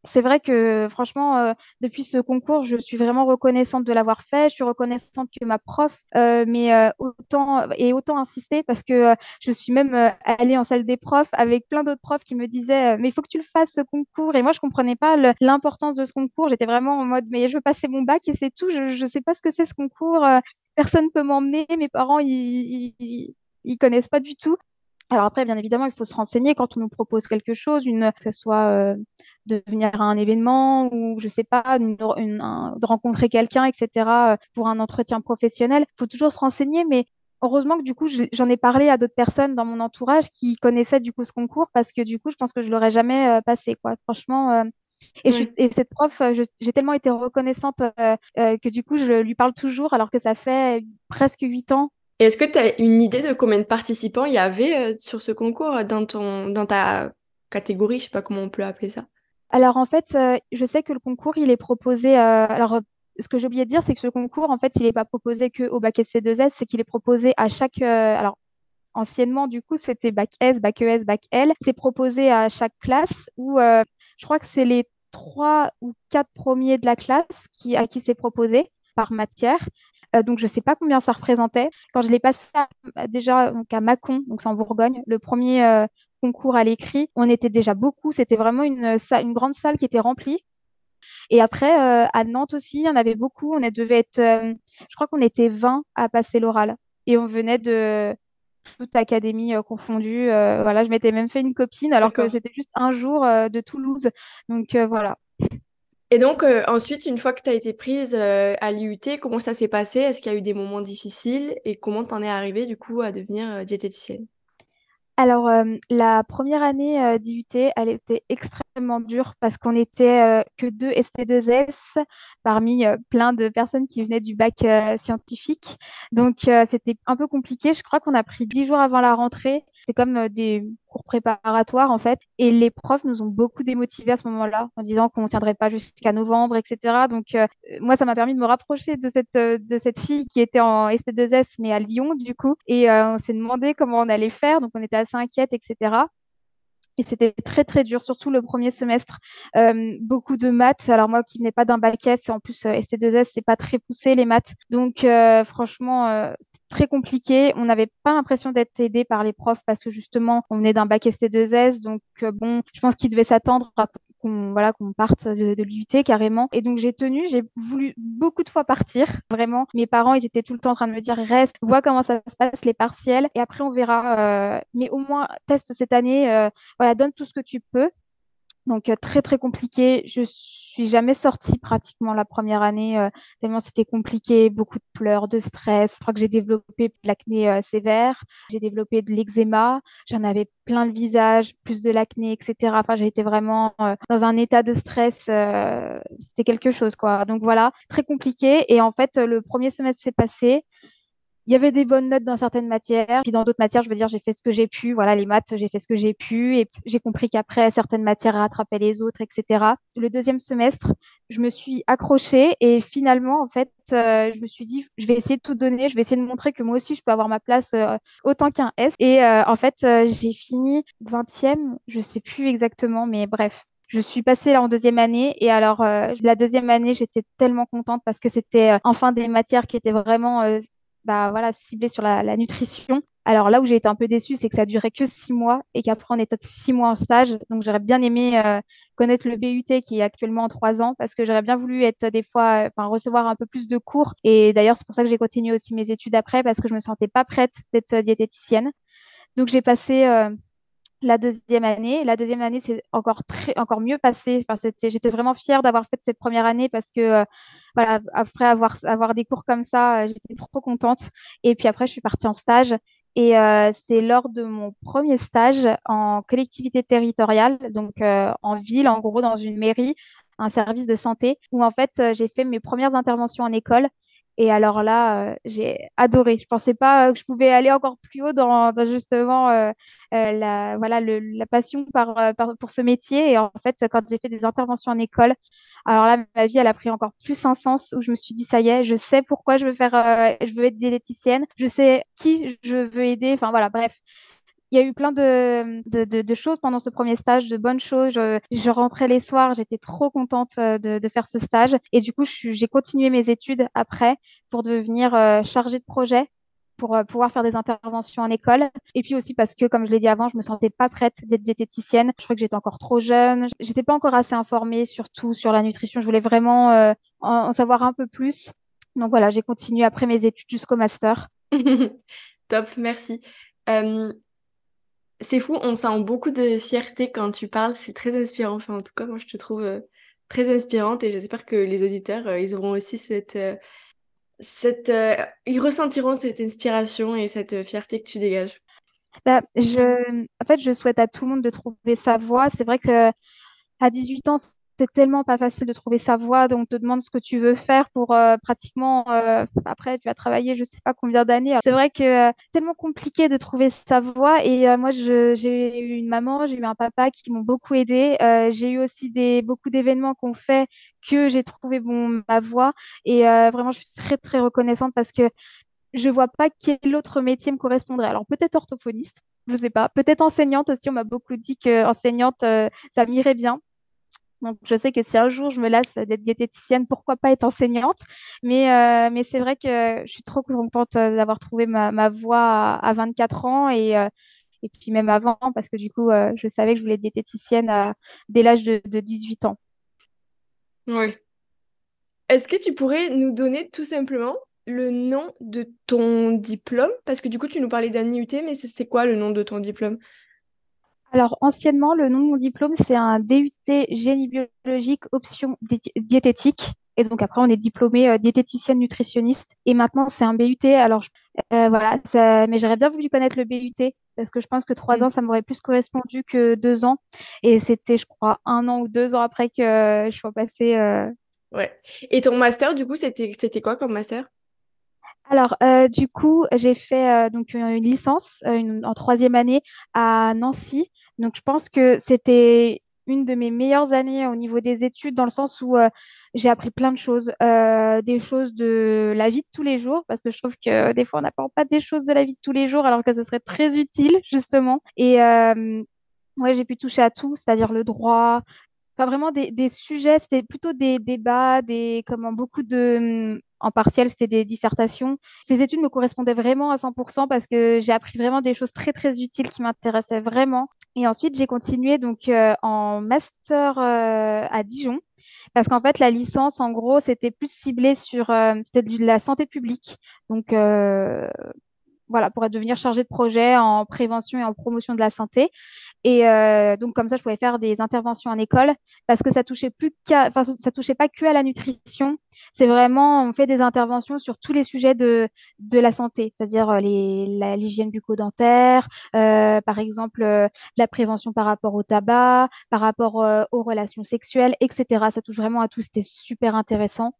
c'est vrai que franchement, euh, depuis ce concours, je suis vraiment reconnaissante de l'avoir fait. Je suis reconnaissante que ma prof euh, mais euh, autant et autant insisté parce que je suis même allée en salle des profs avec plein d'autres profs qui me disaient mais il faut que tu le fasses ce concours. Et moi, je comprenais pas l'importance de ce concours. J'étais vraiment en mode mais je veux passer mon bac et c'est tout. Je ne sais pas ce que c'est ce concours. personne peut m'emmener. Mes parents, ils, ils, connaissent pas du tout. Alors après, bien évidemment, il faut se renseigner quand on nous propose quelque chose, que ce soit euh, de venir à un événement ou, je sais pas, de rencontrer quelqu'un, etc., euh, pour un entretien professionnel. Il faut toujours se renseigner, mais heureusement que du coup, j'en ai parlé à d'autres personnes dans mon entourage qui connaissaient du coup ce concours parce que du coup, je pense que je l'aurais jamais euh, passé, quoi. Franchement. Et, et, cette prof, j'ai tellement été reconnaissante que du coup, je lui parle toujours alors que ça fait presque huit ans est-ce que tu as une idée de combien de participants il y avait euh, sur ce concours dans, ton, dans ta catégorie Je sais pas comment on peut appeler ça? Alors en fait, euh, je sais que le concours, il est proposé. Euh, alors ce que j'ai oublié de dire, c'est que ce concours, en fait, il n'est pas proposé qu'au bac SC2S, c'est qu'il est proposé à chaque. alors anciennement, du coup, c'était bac S, bac ES, bac L. C'est proposé à chaque classe où je crois que c'est les trois ou quatre premiers de la classe qui, à qui c'est proposé par matière. Euh, donc, je ne sais pas combien ça représentait. Quand je l'ai passé déjà donc à Mâcon, donc c'est en Bourgogne, le premier euh, concours à l'écrit, on était déjà beaucoup. C'était vraiment une, une grande salle qui était remplie. Et après, euh, à Nantes aussi, il y en avait beaucoup. On devait être, je crois qu'on était 20 à passer l'oral. Et on venait de toute académie confondue. voilà, je m'étais même fait une copine alors que c'était juste un jour de Toulouse. Donc voilà. Et donc, euh, ensuite, une fois que tu as été prise euh, à l'IUT, comment ça s'est passé? Est-ce qu'il y a eu des moments difficiles? Et comment t'en es arrivée du coup à devenir euh, diététicienne? Alors, la première année d'IUT, elle était extrêmement dure parce qu'on n'était que deux ST2S parmi plein de personnes qui venaient du bac scientifique. Donc, c'était un peu compliqué. Je crois qu'on a pris dix jours avant la rentrée c'est comme euh, des cours préparatoires en fait. Et les profs nous ont beaucoup démotivés à ce moment-là en disant qu'on ne tiendrait pas jusqu'à novembre, etc. Donc euh, moi, ça m'a permis de me rapprocher de cette, euh, de cette fille qui était en ST2S mais à Lyon du coup. Et on s'est demandé comment on allait faire. Donc on était assez inquiète, etc. Et c'était très, très dur, surtout le premier semestre. Euh, beaucoup de maths. Alors, moi qui venais pas d'un bac S, en plus, euh, ST2S, c'est pas très poussé, les maths. Donc, euh, franchement, euh, c'était très compliqué. On n'avait pas l'impression d'être aidé par les profs parce que justement, on venait d'un bac ST2S. Donc, bon, je pense qu'ils devaient s'attendre à qu'on voilà, qu'on parte de, de l'UT carrément. Et donc j'ai tenu, j'ai voulu beaucoup de fois partir, vraiment. Mes parents, ils étaient tout le temps en train de me dire reste, vois comment ça se passe les partiels et après on verra. Euh, mais au moins teste cette année, euh, voilà, donne tout ce que tu peux. Donc euh, très très compliqué. Je suis jamais sortie pratiquement la première année euh, tellement c'était compliqué, beaucoup de pleurs, de stress. Je crois que j'ai développé de l'acné euh, sévère, j'ai développé de l'eczéma, j'en avais plein le visage, plus de l'acné, etc. Enfin j'ai été vraiment dans un état de stress. c'était quelque chose quoi. Donc voilà, très compliqué. Et en fait le premier semestre s'est passé il y avait des bonnes notes dans certaines matières, puis dans d'autres matières, je veux dire, j'ai fait ce que j'ai pu. Voilà, les maths, j'ai fait ce que j'ai pu, et j'ai compris qu'après, certaines matières rattrapaient les autres, etc. Le deuxième semestre, je me suis accrochée, et finalement, en fait, euh, je me suis dit, je vais essayer de tout donner, je vais essayer de montrer que moi aussi, je peux avoir ma place euh, autant qu'un S. Et euh, en fait, j'ai fini 20e, je sais plus exactement, mais bref, je suis passée en deuxième année et alors la deuxième année j'étais tellement contente parce que c'était enfin des matières qui étaient vraiment bah, voilà, ciblé sur la, nutrition. Alors là où j'ai été un peu déçue, c'est que ça duré que six mois et qu'après on était six mois en stage. Donc j'aurais bien aimé euh, connaître le BUT qui est actuellement en trois ans parce que j'aurais bien voulu être des fois, enfin recevoir un peu plus de cours. Et d'ailleurs c'est pour ça que j'ai continué aussi mes études après parce que je me sentais pas prête d'être diététicienne. Donc j'ai passé euh, la deuxième année. La deuxième année, c'est encore très, encore mieux passé. Enfin, j'étais vraiment fière d'avoir fait cette première année parce que, euh, voilà, après avoir, avoir des cours comme ça, euh, j'étais trop contente. Et puis après, je suis partie en stage. Et euh, c'est lors de mon premier stage en collectivité territoriale, donc en ville, en gros, dans une mairie, un service de santé, où en fait, j'ai fait mes premières interventions en école. Et alors là, euh, j'ai adoré. Je pensais pas que je pouvais aller encore plus haut dans, justement euh, euh, la, voilà, la passion par, pour ce métier. Et en fait, quand j'ai fait des interventions en école, alors là, ma vie, elle a pris encore plus un sens où je me suis dit, ça y est, je sais pourquoi je veux faire, je veux être diététicienne, je sais qui je veux aider. Enfin voilà, bref il y a eu plein de, choses pendant ce premier stage, de bonnes choses. Je, rentrais les soirs, j'étais trop contente euh, de, faire ce stage. Et du coup, j'ai continué mes études après pour devenir euh, chargée de projet pour euh, pouvoir faire des interventions en école. Et puis aussi parce que, comme je l'ai dit avant, je me sentais pas prête d'être diététicienne. Je crois que j'étais encore trop jeune. J'étais pas encore assez informée, surtout sur la nutrition. Je voulais vraiment en, savoir un peu plus. Donc voilà, j'ai continué après mes études jusqu'au master. [LAUGHS] Top, merci. C'est fou, on sent beaucoup de fierté quand tu parles, c'est très inspirant. Enfin, en tout cas, moi, je te trouve euh, très inspirante et j'espère que les auditeurs, euh, ils auront aussi cette... Euh, cette ils ressentiront cette inspiration et cette fierté que tu dégages. Bah, je, en fait, je souhaite à tout le monde de trouver sa voie. C'est vrai que à 18 ans, c'est tellement pas facile de trouver sa voie, donc on te demande ce que tu veux faire pour euh, pratiquement, euh, après tu vas travailler je sais pas combien d'années. C'est vrai que euh, tellement compliqué de trouver sa voie et moi j'ai eu une maman, j'ai eu un papa qui m'ont beaucoup aidé. j'ai eu aussi des, beaucoup d'événements qu'on fait que j'ai trouvé bon, ma voie et vraiment je suis très très reconnaissante parce que je vois pas quel autre métier me correspondrait. Alors peut-être orthophoniste, je sais pas. Peut-être enseignante aussi. On m'a beaucoup dit que enseignante, ça m'irait bien. Donc, je sais que si un jour je me lasse d'être diététicienne, pourquoi pas être enseignante? Mais, euh, mais c'est vrai que je suis trop contente euh, d'avoir trouvé ma, ma voie à, à 24 ans et, euh, et puis même avant, parce que du coup, je savais que je voulais être diététicienne dès l'âge de, de 18 ans. Oui. Est-ce que tu pourrais nous donner tout simplement le nom de ton diplôme? Parce que du coup, tu nous parlais d'un IUT, mais c'est quoi le nom de ton diplôme? Alors, anciennement, le nom de mon diplôme, c'est un DUT génie biologique option dié- diététique. Et donc, après, on est diplômé euh, diététicienne nutritionniste. Et maintenant, c'est un BUT. Alors, euh, voilà, ça- mais j'aurais bien voulu connaître le BUT parce que je pense que trois ans, ça m'aurait plus correspondu que deux ans. Et c'était, je crois, un an ou deux ans après que euh, je sois passée. euh, Ouais. Et ton master, du coup, c'était quoi comme master? Alors, euh, du coup, j'ai fait euh, donc une licence euh, une- en troisième année à Nancy. Donc, je pense que c'était une de mes meilleures années au niveau des études, dans le sens où euh, j'ai appris plein de choses, euh, des choses de la vie de tous les jours, parce que je trouve que des fois, on n'apprend pas des choses de la vie de tous les jours, alors que ce serait très utile, justement. Et euh, ouais, j'ai pu toucher à tout, c'est-à-dire le droit, Enfin, vraiment des, des sujets, c'était plutôt des débats, des, comment, beaucoup de... En partiel, c'était des dissertations. Ces études me correspondaient vraiment à 100% parce que j'ai appris vraiment des choses très, très utiles qui m'intéressaient vraiment. Et ensuite, j'ai continué donc euh, en master euh, à Dijon. Parce qu'en fait, la licence, en gros, c'était plus ciblé sur... euh, c'était de la santé publique. Donc, euh, voilà, pour devenir chargé de projet en prévention et en promotion de la santé. Et euh, donc, comme ça, je pouvais faire des interventions en école parce que ça touchait plus qu'à, enfin, ça, touchait pas que à la nutrition. C'est vraiment, on fait des interventions sur tous les sujets de, de la santé, c'est-à-dire euh, les, l'hygiène bucco-dentaire, euh, par exemple, euh, la prévention par rapport au tabac, par rapport euh, aux relations sexuelles, etc. Ça touche vraiment à tout. C'était super intéressant.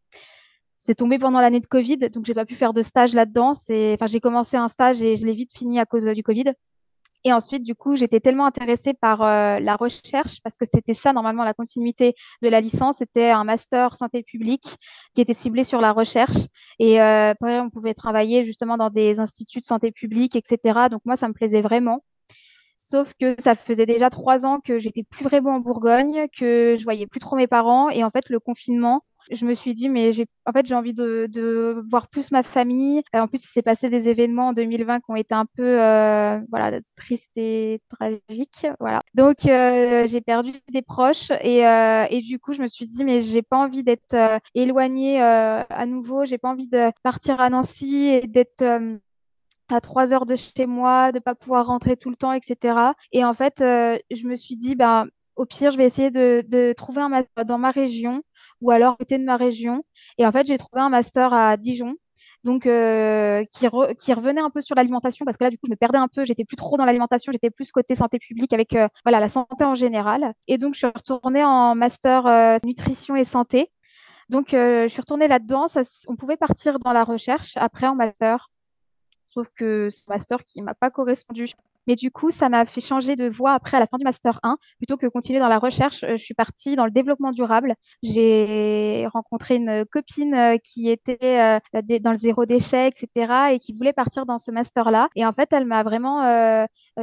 C'est tombé pendant l'année de Covid, donc j'ai pas pu faire de stage là-dedans. Enfin, j'ai commencé un stage et je l'ai vite fini à cause du Covid. Et ensuite, du coup, j'étais tellement intéressée par euh, la recherche, parce que c'était ça, normalement, la continuité de la licence, c'était un master santé publique qui était ciblé sur la recherche. Et euh, après, on pouvait travailler justement dans des instituts de santé publique, etc. Donc moi, ça me plaisait vraiment. Sauf que ça faisait déjà trois ans que j'étais plus vraiment en Bourgogne, que je voyais plus trop mes parents. Et en fait, le confinement, je me suis dit, mais j'ai, en fait, j'ai envie de, de voir plus ma famille. Euh, En plus, il s'est passé des événements en 2020 qui ont été un peu, euh, voilà, tristes et tragiques. Voilà. Donc, euh, j'ai perdu des proches et, euh, et du coup, je me suis dit, mais j'ai pas envie d'être euh, éloignée euh, à nouveau. J'ai pas envie de partir à Nancy et d'être à trois heures de chez moi, de pas pouvoir rentrer tout le temps, etc. Et en fait, je me suis dit, ben, au pire, je vais essayer de, de trouver un master dans ma région ou alors côté de ma région. Et en fait, j'ai trouvé un master à Dijon. Donc, euh, qui, re- qui revenait un peu sur l'alimentation, parce que là, du coup, je me perdais un peu, j'étais plus trop dans l'alimentation, j'étais plus côté santé publique avec euh, voilà, la santé en général. Et donc, je suis retournée en master euh, nutrition et santé. Donc, je suis retournée là-dedans. On pouvait partir dans la recherche après en master. Sauf que c'est un master qui m'a pas correspondu. Mais du coup, ça m'a fait changer de voie après à la fin du master 1. Plutôt que continuer dans la recherche, euh, je suis partie dans le développement durable. J'ai rencontré une copine euh, qui était euh, dans le zéro déchet, etc. et qui voulait partir dans ce master-là. Et en fait, elle m'a vraiment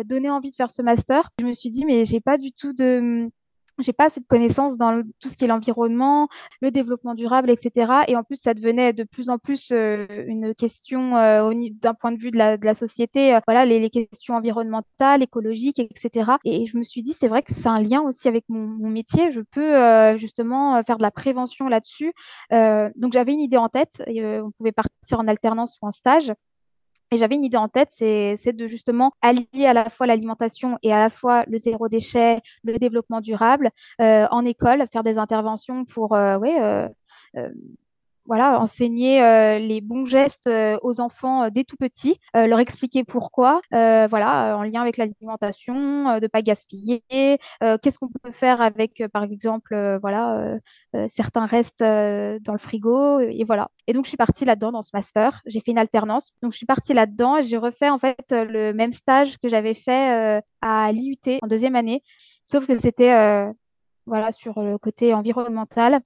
donné envie de faire ce master. Je me suis dit, mais j'ai pas du tout de... J'ai pas assez de connaissances dans le- tout ce qui est l'environnement, le développement durable, etc. Et en plus, ça devenait de plus en plus euh, une question euh, d'un point de vue de la, de la société, euh, voilà, les, les questions environnementales, écologiques, etc. Et je me suis dit, c'est vrai que c'est un lien aussi avec mon, mon métier. Je peux euh, justement euh, faire de la prévention là-dessus. Euh, donc, j'avais une idée en tête. on pouvait partir en alternance ou en stage. Et j'avais une idée en tête, c'est de justement allier à la fois l'alimentation et à la fois le zéro déchet, le développement durable euh, en école, faire des interventions pour euh, euh, voilà, enseigner euh, les bons gestes euh, aux enfants euh, dès tout petits, euh, leur expliquer pourquoi, euh, voilà, en lien avec l'alimentation, de pas gaspiller, qu'est-ce qu'on peut faire avec, par exemple, voilà, certains restes dans le frigo, et voilà. Et donc, je suis partie là-dedans dans ce master. J'ai fait une alternance. Donc, je suis partie là-dedans et j'ai refait en fait le même stage que j'avais fait à l'IUT en deuxième année, sauf que c'était voilà, sur le côté environnemental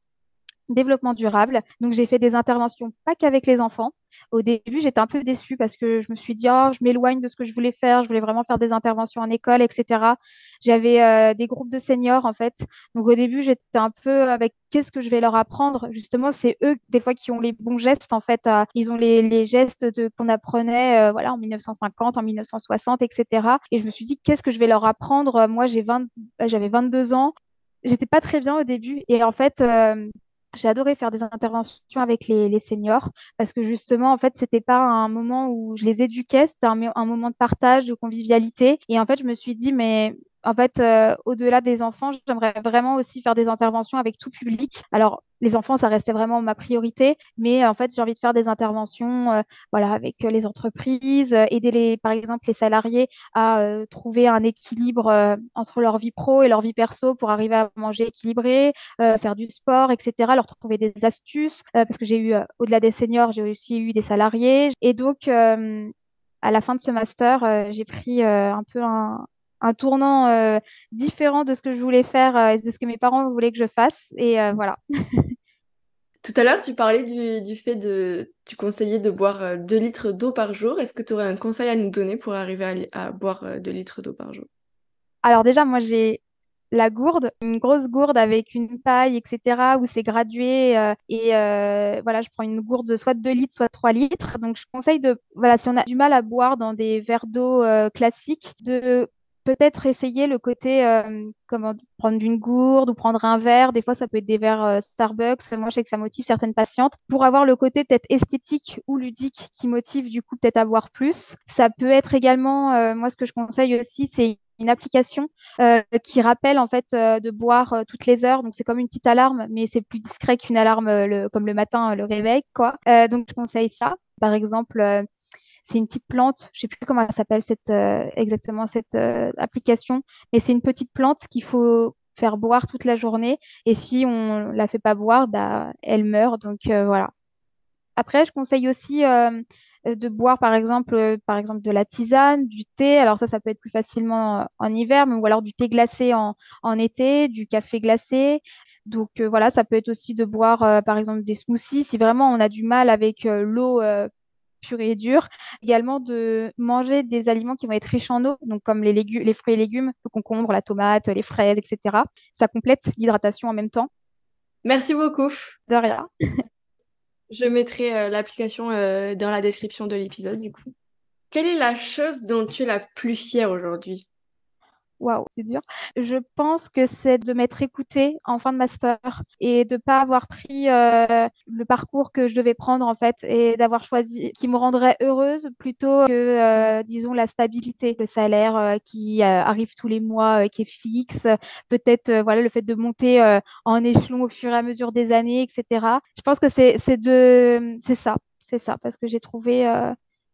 développement durable. Donc, j'ai fait des interventions pas qu'avec les enfants, Au début, j'étais un peu déçue parce que je me suis dit, oh, je m'éloigne de ce que je voulais faire. Je voulais vraiment faire des interventions en école, etc. J'avais euh, des groupes de seniors, en fait. Donc, au début, j'étais un peu avec qu'est-ce que je vais leur apprendre? Justement, c'est eux, des fois, qui ont les bons gestes, en fait. ils ont les, gestes qu'on apprenait euh, voilà, en 1950, en 1960, etc. Et je me suis dit, qu'est-ce que je vais leur apprendre? Moi, j'ai 20... j'avais 22 ans. J'étais pas très bien au début. Et en fait, euh, j'ai adoré faire des interventions avec les, seniors parce que justement, en fait, c'était pas un moment où je les éduquais, c'était un, un, moment de partage, de convivialité. Et en fait, je me suis dit, mais en fait, euh, au-delà des enfants, j'aimerais vraiment aussi faire des interventions avec tout public. Alors, les enfants, ça restait vraiment ma priorité, mais en fait, j'ai envie de faire des interventions, euh, voilà, avec les entreprises, aider les, par exemple, les salariés à euh, trouver un équilibre entre leur vie pro et leur vie perso pour arriver à manger équilibré, faire du sport, etc. Leur trouver des astuces, parce que j'ai eu, au-delà des seniors, j'ai aussi eu des salariés, et donc à la fin de ce master, j'ai pris un peu un, un tournant euh, différent de ce que je voulais faire euh, et de ce que mes parents voulaient que je fasse. Et euh, voilà. [LAUGHS] Tout à l'heure, tu parlais du, fait de, tu conseillais de boire 2 litres d'eau par jour. Est-ce que tu aurais un conseil à nous donner pour arriver à, boire 2 litres d'eau par jour? Alors déjà, moi, j'ai la gourde, une grosse gourde avec une paille, etc., où c'est gradué. et voilà, je prends une gourde de soit 2 litres, soit 3 litres. Donc, je conseille de, voilà, si on a du mal à boire dans des verres d'eau classiques, de peut-être essayer le côté euh, comment prendre une gourde ou prendre un verre. Des fois, ça peut être des verres euh, Starbucks. Moi, je sais que ça motive certaines patientes. Pour avoir le côté peut-être esthétique ou ludique qui motive du coup peut-être à boire plus. Ça peut être également, euh, moi, ce que je conseille aussi, c'est une application qui rappelle en fait de boire toutes les heures. Donc c'est comme une petite alarme, mais c'est plus discret qu'une alarme le, comme le matin le réveil quoi. donc je conseille ça. Par exemple, c'est une petite plante, je sais plus comment elle s'appelle euh, exactement cette euh, application, mais c'est une petite plante qu'il faut faire boire toute la journée. Et si on la fait pas boire, bah, elle meurt. Donc euh, voilà. Après, je conseille aussi de boire par exemple, de la tisane, du thé. Alors ça, ça peut être plus facilement en hiver, mais, ou alors du thé glacé en été, du café glacé. Donc voilà, ça peut être aussi de boire par exemple des smoothies si vraiment on a du mal avec l'eau pur et dur. Également de manger des aliments qui vont être riches en eau, donc comme les, légumes, les fruits et légumes, le concombre, la tomate, les fraises, etc. Ça complète l'hydratation en même temps. Merci beaucoup. De rien. [LAUGHS] Je mettrai euh, l'application euh, dans la description de l'épisode du coup. Quelle est la chose dont tu es la plus fière aujourd'hui? Waouh, c'est dur. Je pense que c'est de m'être écoutée en fin de master et de pas avoir pris euh, le parcours que je devais prendre en fait et d'avoir choisi qui me rendrait heureuse plutôt que, euh, disons, la stabilité, le salaire euh, qui arrive tous les mois, qui est fixe, peut-être voilà le fait de monter en échelon au fur et à mesure des années, etc. Je pense que c'est de c'est ça, c'est ça parce que j'ai trouvé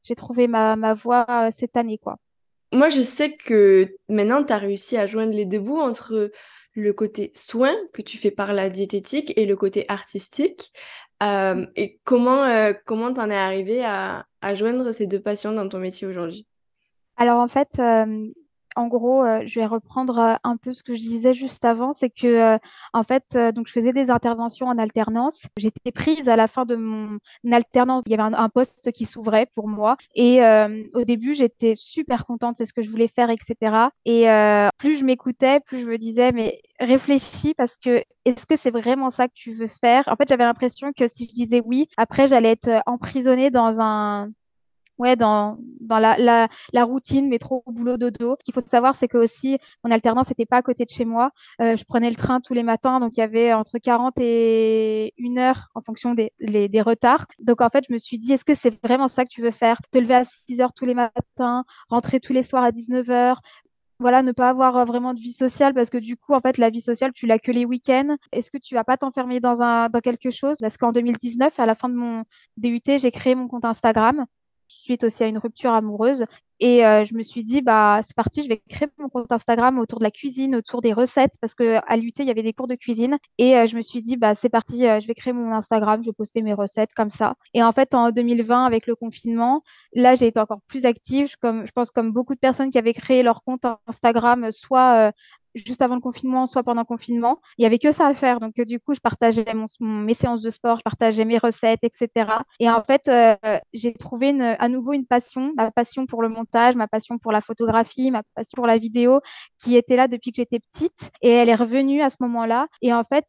j'ai trouvé ma, ma voie cette année quoi. Moi, je sais que maintenant, tu as réussi à joindre les deux bouts entre le côté soin que tu fais par la diététique et le côté artistique. Euh, et comment euh, comment t'en es arrivé à, à joindre ces deux passions dans ton métier aujourd'hui? Alors en fait, euh, en gros, euh, je vais reprendre euh, un peu ce que je disais juste avant, c'est que euh, en fait, donc je faisais des interventions en alternance. J'étais prise à la fin de mon alternance. Il y avait un, poste qui s'ouvrait pour moi, et au début, j'étais super contente, c'est ce que je voulais faire, etc. Et plus je m'écoutais, plus je me disais, mais réfléchis parce que est-ce que c'est vraiment ça que tu veux faire? En fait, j'avais l'impression que si je disais oui, après, j'allais être emprisonnée dans un ouais, dans, dans la, la, la routine, métro, boulot, dodo. Ce qu'il faut savoir, c'est que aussi, mon alternance n'était pas à côté de chez moi. Euh, je prenais le train tous les matins, donc il y avait entre 40 et une heure en fonction des, des retards. Donc en fait, je me suis dit, est-ce que c'est vraiment ça que tu veux faire? Te lever à 6 heures tous les matins, rentrer tous les soirs à 19 heures, voilà, ne pas avoir euh, vraiment de vie sociale parce que du coup, en fait, la vie sociale, tu l'as que les week-ends. Est-ce que tu vas pas t'enfermer dans un, dans quelque chose? Parce qu'en 2019, à la fin de mon DUT, j'ai créé mon compte Instagram suite aussi à une rupture amoureuse. Et euh, je me suis dit, bah, c'est parti, je vais créer mon compte Instagram autour de la cuisine, autour des recettes, parce qu'à l'UT, il y avait des cours de cuisine. Et euh, je me suis dit, bah, c'est parti, euh, je vais créer mon Instagram, je vais poster mes recettes comme ça. Et en fait, en 2020, avec le confinement, là, j'ai été encore plus active. comme, je pense comme beaucoup de personnes qui avaient créé leur compte Instagram, soit juste avant le confinement, soit pendant le confinement. Il y avait que ça à faire. Donc, du coup, je partageais mes séances de sport, je partageais mes recettes, etc. Et en fait, j'ai trouvé à nouveau une passion, ma passion pour le montage, ma passion pour la photographie, ma passion pour la vidéo, qui était là depuis que j'étais petite. Et elle est revenue à ce moment-là. Et en fait,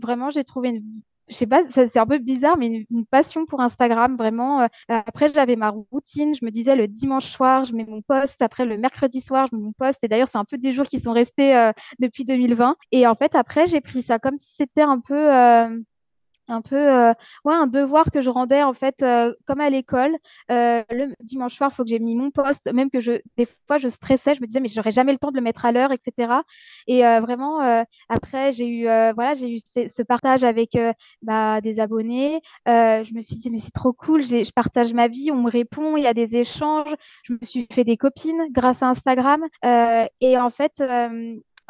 vraiment, j'ai trouvé une je sais pas, c'est un peu bizarre, mais une, passion pour Instagram, vraiment. Euh, après, j'avais ma routine. Je me disais le dimanche soir, je mets mon post. Après, le mercredi soir, je mets mon post. Et d'ailleurs, c'est un peu des jours qui sont restés euh, depuis 2020. Et en fait, après, j'ai pris ça comme si c'était un peu euh, un peu euh, un devoir que je rendais en fait euh, comme à l'école. Euh, le dimanche soir, il faut que j'ai mis mon poste, même que je des fois je stressais, je me disais mais j'aurais jamais le temps de le mettre à l'heure, etc. Et vraiment après j'ai eu voilà j'ai eu ce partage avec bah, des abonnés. je me suis dit mais c'est trop cool, je partage ma vie, on me répond, il y a des échanges. Je me suis fait des copines grâce à Instagram. et en fait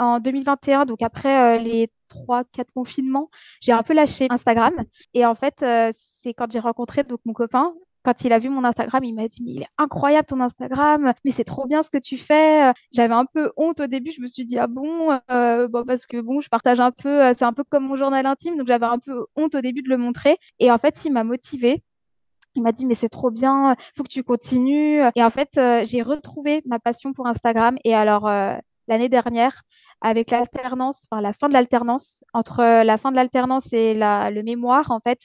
en 2021, donc après les trois, quatre confinements, j'ai un peu lâché Instagram. Et en fait, euh, c'est quand j'ai rencontré donc, mon copain, quand il a vu mon Instagram, il m'a dit mais il est incroyable ton Instagram, mais c'est trop bien ce que tu fais. J'avais un peu honte au début, je me suis dit ah bon, euh, parce que bon, je partage un peu, euh, c'est un peu comme mon journal intime, donc j'avais un peu honte au début de le montrer. Et en fait, il m'a motivée. Il m'a dit mais c'est trop bien, faut que tu continues. Et en fait, j'ai retrouvé ma passion pour Instagram. Et alors l'année dernière, avec l'alternance, enfin la fin de l'alternance, entre la fin de l'alternance et la, le mémoire, en fait,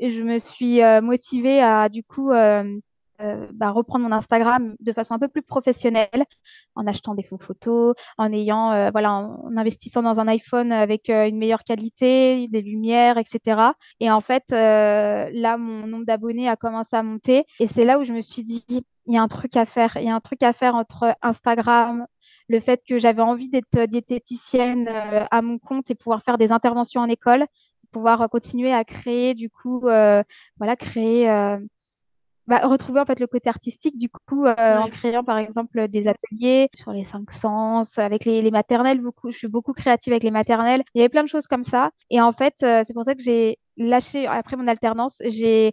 je me suis euh, motivée à du coup euh, euh, bah, reprendre mon Instagram de façon un peu plus professionnelle, en achetant des fonds photos, en ayant, voilà, en, investissant dans un iPhone avec une meilleure qualité, des lumières, etc. Et en fait, là, mon nombre d'abonnés a commencé à monter, et c'est là où je me suis dit, il y a un truc à faire, il y a un truc à faire entre Instagram, le fait que j'avais envie d'être diététicienne euh, à mon compte et pouvoir faire des interventions en école, pouvoir continuer à créer, du coup, euh, voilà, créer. Euh, bah, retrouver en fait le côté artistique du coup en créant par exemple des ateliers sur les cinq sens avec les, maternelles beaucoup je suis beaucoup créative avec les maternelles. Il y avait plein de choses comme ça. Et en fait c'est pour ça que j'ai lâché après mon alternance j'ai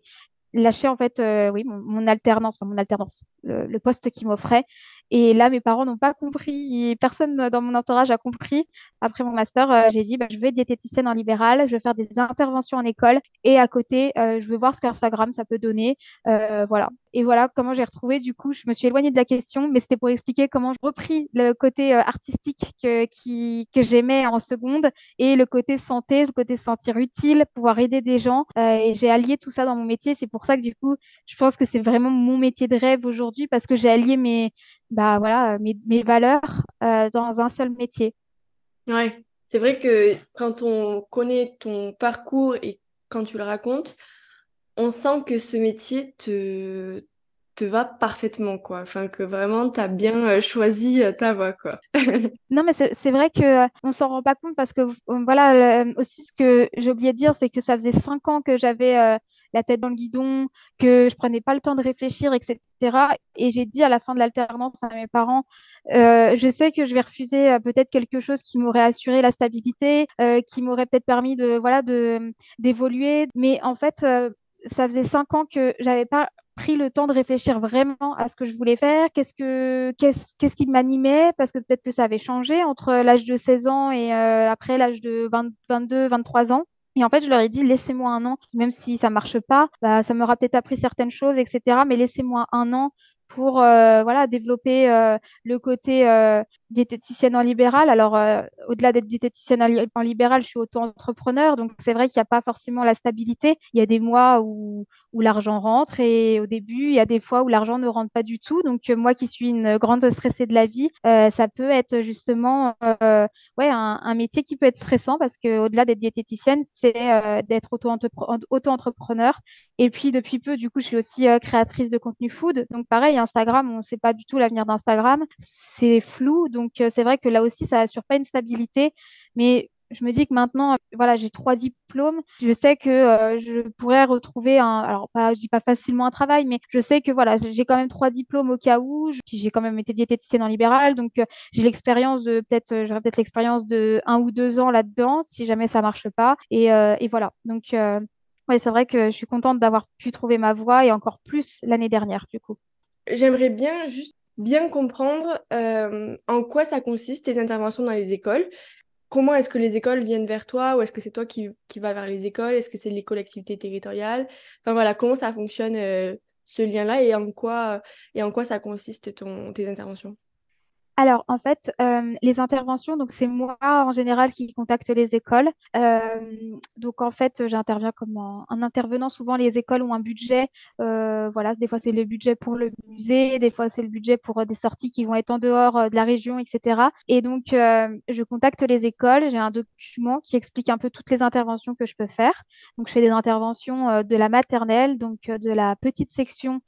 lâché en fait oui mon, alternance enfin mon alternance le, le poste qui m'offrait et là, mes parents n'ont pas compris. Personne dans mon entourage a compris. Après mon master, euh, j'ai dit, bah, je vais être diététicienne en libéral, je vais faire des interventions en école et à côté, euh, je vais voir ce qu'Instagram ça peut donner. Euh, voilà. Et voilà comment j'ai retrouvé. Du coup, je me suis éloignée de la question, mais c'était pour expliquer comment je repris le côté artistique que, j'aimais en seconde et le côté santé, le côté se sentir utile, pouvoir aider des gens. et j'ai allié tout ça dans mon métier. C'est pour ça que du coup, je pense que c'est vraiment mon métier de rêve aujourd'hui parce que j'ai allié mes, bah, voilà, mes valeurs euh, dans un seul métier. Ouais, c'est vrai que quand on connaît ton parcours et quand tu le racontes, on sent que ce métier te, te va parfaitement, quoi. Enfin, que vraiment, tu as bien euh, choisi euh, ta voie, quoi. [LAUGHS] non, mais c'est vrai que on s'en rend pas compte parce que, voilà, aussi ce que j'ai oublié de dire, c'est que ça faisait cinq ans que j'avais la tête dans le guidon, que je prenais pas le temps de réfléchir, etc. Et j'ai dit à la fin de l'alternance à mes parents, euh, je sais que je vais refuser euh, peut-être quelque chose qui m'aurait assuré la stabilité, euh, qui m'aurait peut-être permis de voilà de d'évoluer, mais en fait ça faisait cinq ans que j'avais pas pris le temps de réfléchir vraiment à ce que je voulais faire, qu'est-ce que qu'est-ce qu'est-ce qui m'animait parce que peut-être que ça avait changé entre l'âge de 16 ans et après l'âge de 22 23 ans. Et en fait, je leur ai dit, laissez-moi un an, même si ça marche pas, bah, ça m'aura peut-être appris certaines choses, etc. Mais laissez-moi un an pour euh, voilà développer euh, le côté euh, diététicienne en libéral. Alors, au-delà d'être diététicienne en libéral, je suis auto-entrepreneur, donc c'est vrai qu'il n'y a pas forcément la stabilité. Il y a des mois où, l'argent rentre et au début, il y a des fois où l'argent ne rentre pas du tout. Donc, moi qui suis une grande stressée de la vie, ça peut être justement ouais, un, métier qui peut être stressant parce qu'au-delà d'être diététicienne, c'est d'être auto-entrepreneur. Et puis, depuis peu, du coup, je suis aussi créatrice de contenu food. Donc, pareil, Instagram, on ne sait pas du tout l'avenir d'Instagram. C'est flou. Donc, euh, c'est vrai que là aussi, ça assure pas une stabilité. Mais je me dis que maintenant, voilà, j'ai trois diplômes. Je sais que euh, je pourrais retrouver un, alors pas, je dis pas facilement un travail, mais je sais que voilà, j'ai quand même trois diplômes au cas où. J'ai quand même été diététicienne en libéral, donc euh, j'ai l'expérience de peut-être, j'aurais peut-être l'expérience de un ou deux ans là-dedans, si jamais ça marche pas. Et, et voilà. Donc, ouais, c'est vrai que je suis contente d'avoir pu trouver ma voie et encore plus l'année dernière, du coup. J'aimerais bien juste bien comprendre en quoi ça consiste tes interventions dans les écoles. Comment est-ce que les écoles viennent vers toi? Ou est-ce que c'est toi qui, qui vas vers les écoles? Est-ce que c'est les collectivités territoriales? Enfin voilà, comment ça fonctionne ce lien-là et en quoi et en quoi ça consiste ton, tes interventions? Alors, en fait, euh, les interventions, donc c'est moi en général qui contacte les écoles. Euh, donc, en fait, j'interviens comme un, intervenant. Souvent, les écoles ont un budget. Euh, voilà, des fois, c'est le budget pour le musée, des fois, c'est le budget pour des sorties qui vont être en dehors de la région, etc. Et donc, je contacte les écoles. J'ai un document qui explique un peu toutes les interventions que je peux faire. Donc, je fais des interventions de la maternelle, donc de la petite section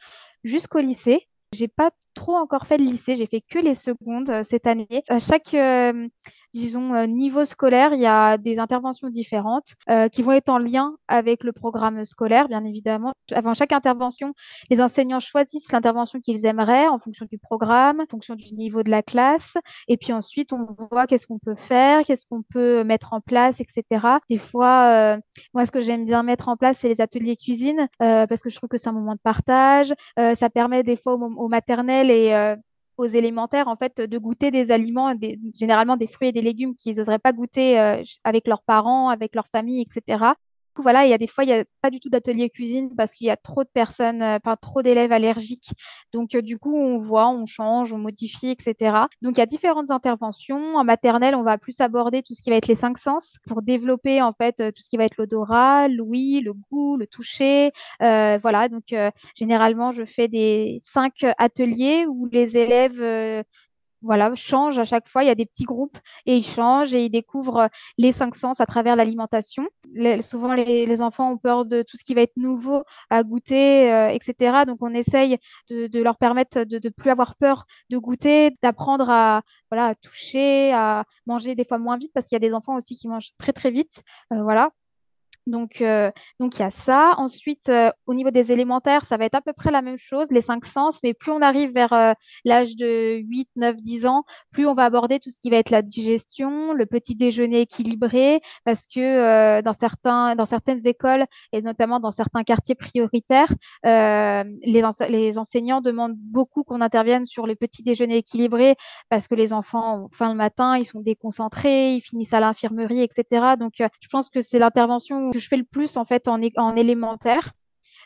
jusqu'au lycée. J'ai pas trop encore fait de lycée, j'ai fait que les secondes euh, cette année. À chaque euh, disons, euh, niveau scolaire, il y a des interventions différentes euh, qui vont être en lien avec le programme scolaire, bien évidemment. Avant chaque intervention, les enseignants choisissent l'intervention qu'ils aimeraient en fonction du programme, en fonction du niveau de la classe. Et puis ensuite, on voit qu'est-ce qu'on peut faire, qu'est-ce qu'on peut mettre en place, etc. Des fois, euh, moi, ce que j'aime bien mettre en place, c'est les ateliers cuisine, parce que je trouve que c'est un moment de partage. ça permet des fois au, au maternel et aux élémentaires en fait de goûter des aliments, généralement des fruits et des légumes qu'ils n'oseraient pas goûter euh, avec leurs parents, avec leur famille, etc voilà, il y a des fois, il n'y a pas du tout d'atelier cuisine parce qu'il y a trop de personnes, euh, pas trop d'élèves allergiques. Donc, euh, du coup, on voit, on change, on modifie, etc. Donc, il y a différentes interventions. En maternelle, on va plus aborder tout ce qui va être les cinq sens pour développer, en fait, euh, tout ce qui va être l'odorat, l'ouïe, le goût, le toucher. voilà, donc, généralement, je fais des cinq ateliers où les élèves voilà, changent à chaque fois. Il y a des petits groupes et ils changent et ils découvrent les cinq sens à travers l'alimentation. souvent, les, enfants ont peur de tout ce qui va être nouveau à goûter, euh, etc. Donc, on essaye de, leur permettre de ne plus avoir peur de goûter, d'apprendre à, voilà, à toucher, à manger des fois moins vite parce qu'il y a des enfants aussi qui mangent très, très vite. Euh, voilà. Donc, euh, donc il y a ça. Ensuite, euh, au niveau des élémentaires, ça va être à peu près la même chose, les cinq sens, mais plus on arrive vers euh, l'âge de 8, 9, 10 ans, plus on va aborder tout ce qui va être la digestion, le petit déjeuner équilibré, parce que dans, certains, certaines écoles, et notamment dans certains quartiers prioritaires, les, enseignants demandent beaucoup qu'on intervienne sur le petit déjeuner équilibré, parce que les enfants ont faim le matin, ils sont déconcentrés, ils finissent à l'infirmerie, etc. Donc, je pense que c'est l'intervention je fais le plus en élémentaire.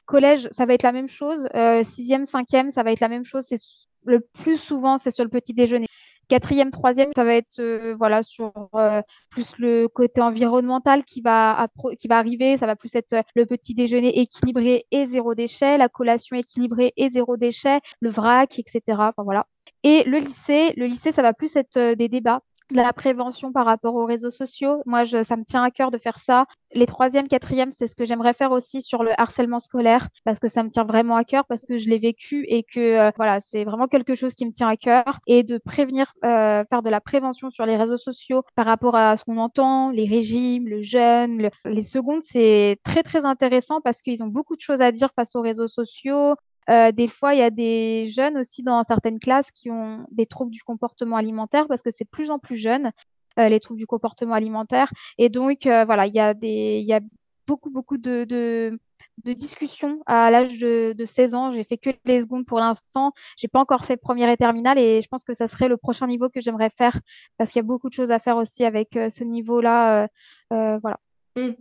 Collège, ça va être la même chose. Euh, sixième, cinquième, ça va être la même chose. C'est le plus souvent, c'est sur le petit déjeuner. Quatrième, troisième, ça va être euh, voilà sur euh, plus le côté environnemental qui va arriver. Ça va plus être le petit déjeuner équilibré et zéro déchet, la collation équilibrée et zéro déchet, le vrac, etc. Enfin. Et le lycée, le lycée, ça va plus être des débats la prévention par rapport aux réseaux sociaux. Moi, je, ça me tient à cœur de faire ça. Les troisième, quatrième, c'est ce que j'aimerais faire aussi sur le harcèlement scolaire parce que ça me tient vraiment à cœur parce que je l'ai vécu et que euh, voilà, c'est vraiment quelque chose qui me tient à cœur et de prévenir, euh, faire de la prévention sur les réseaux sociaux par rapport à ce qu'on entend, les régimes, le jeûne, les secondes, c'est très très intéressant parce qu'ils ont beaucoup de choses à dire face aux réseaux sociaux, euh, des fois, il y a des jeunes aussi dans certaines classes qui ont des troubles du comportement alimentaire parce que c'est de plus en plus jeune, euh, les troubles du comportement alimentaire. Et donc, euh, voilà, il y a des, il y a beaucoup, beaucoup de, de, discussions à l'âge de, 16 ans. J'ai fait que les secondes pour l'instant. J'ai pas encore fait première et terminale et je pense que ça serait le prochain niveau que j'aimerais faire parce qu'il y a beaucoup de choses à faire aussi avec ce niveau-là. voilà. Mmh.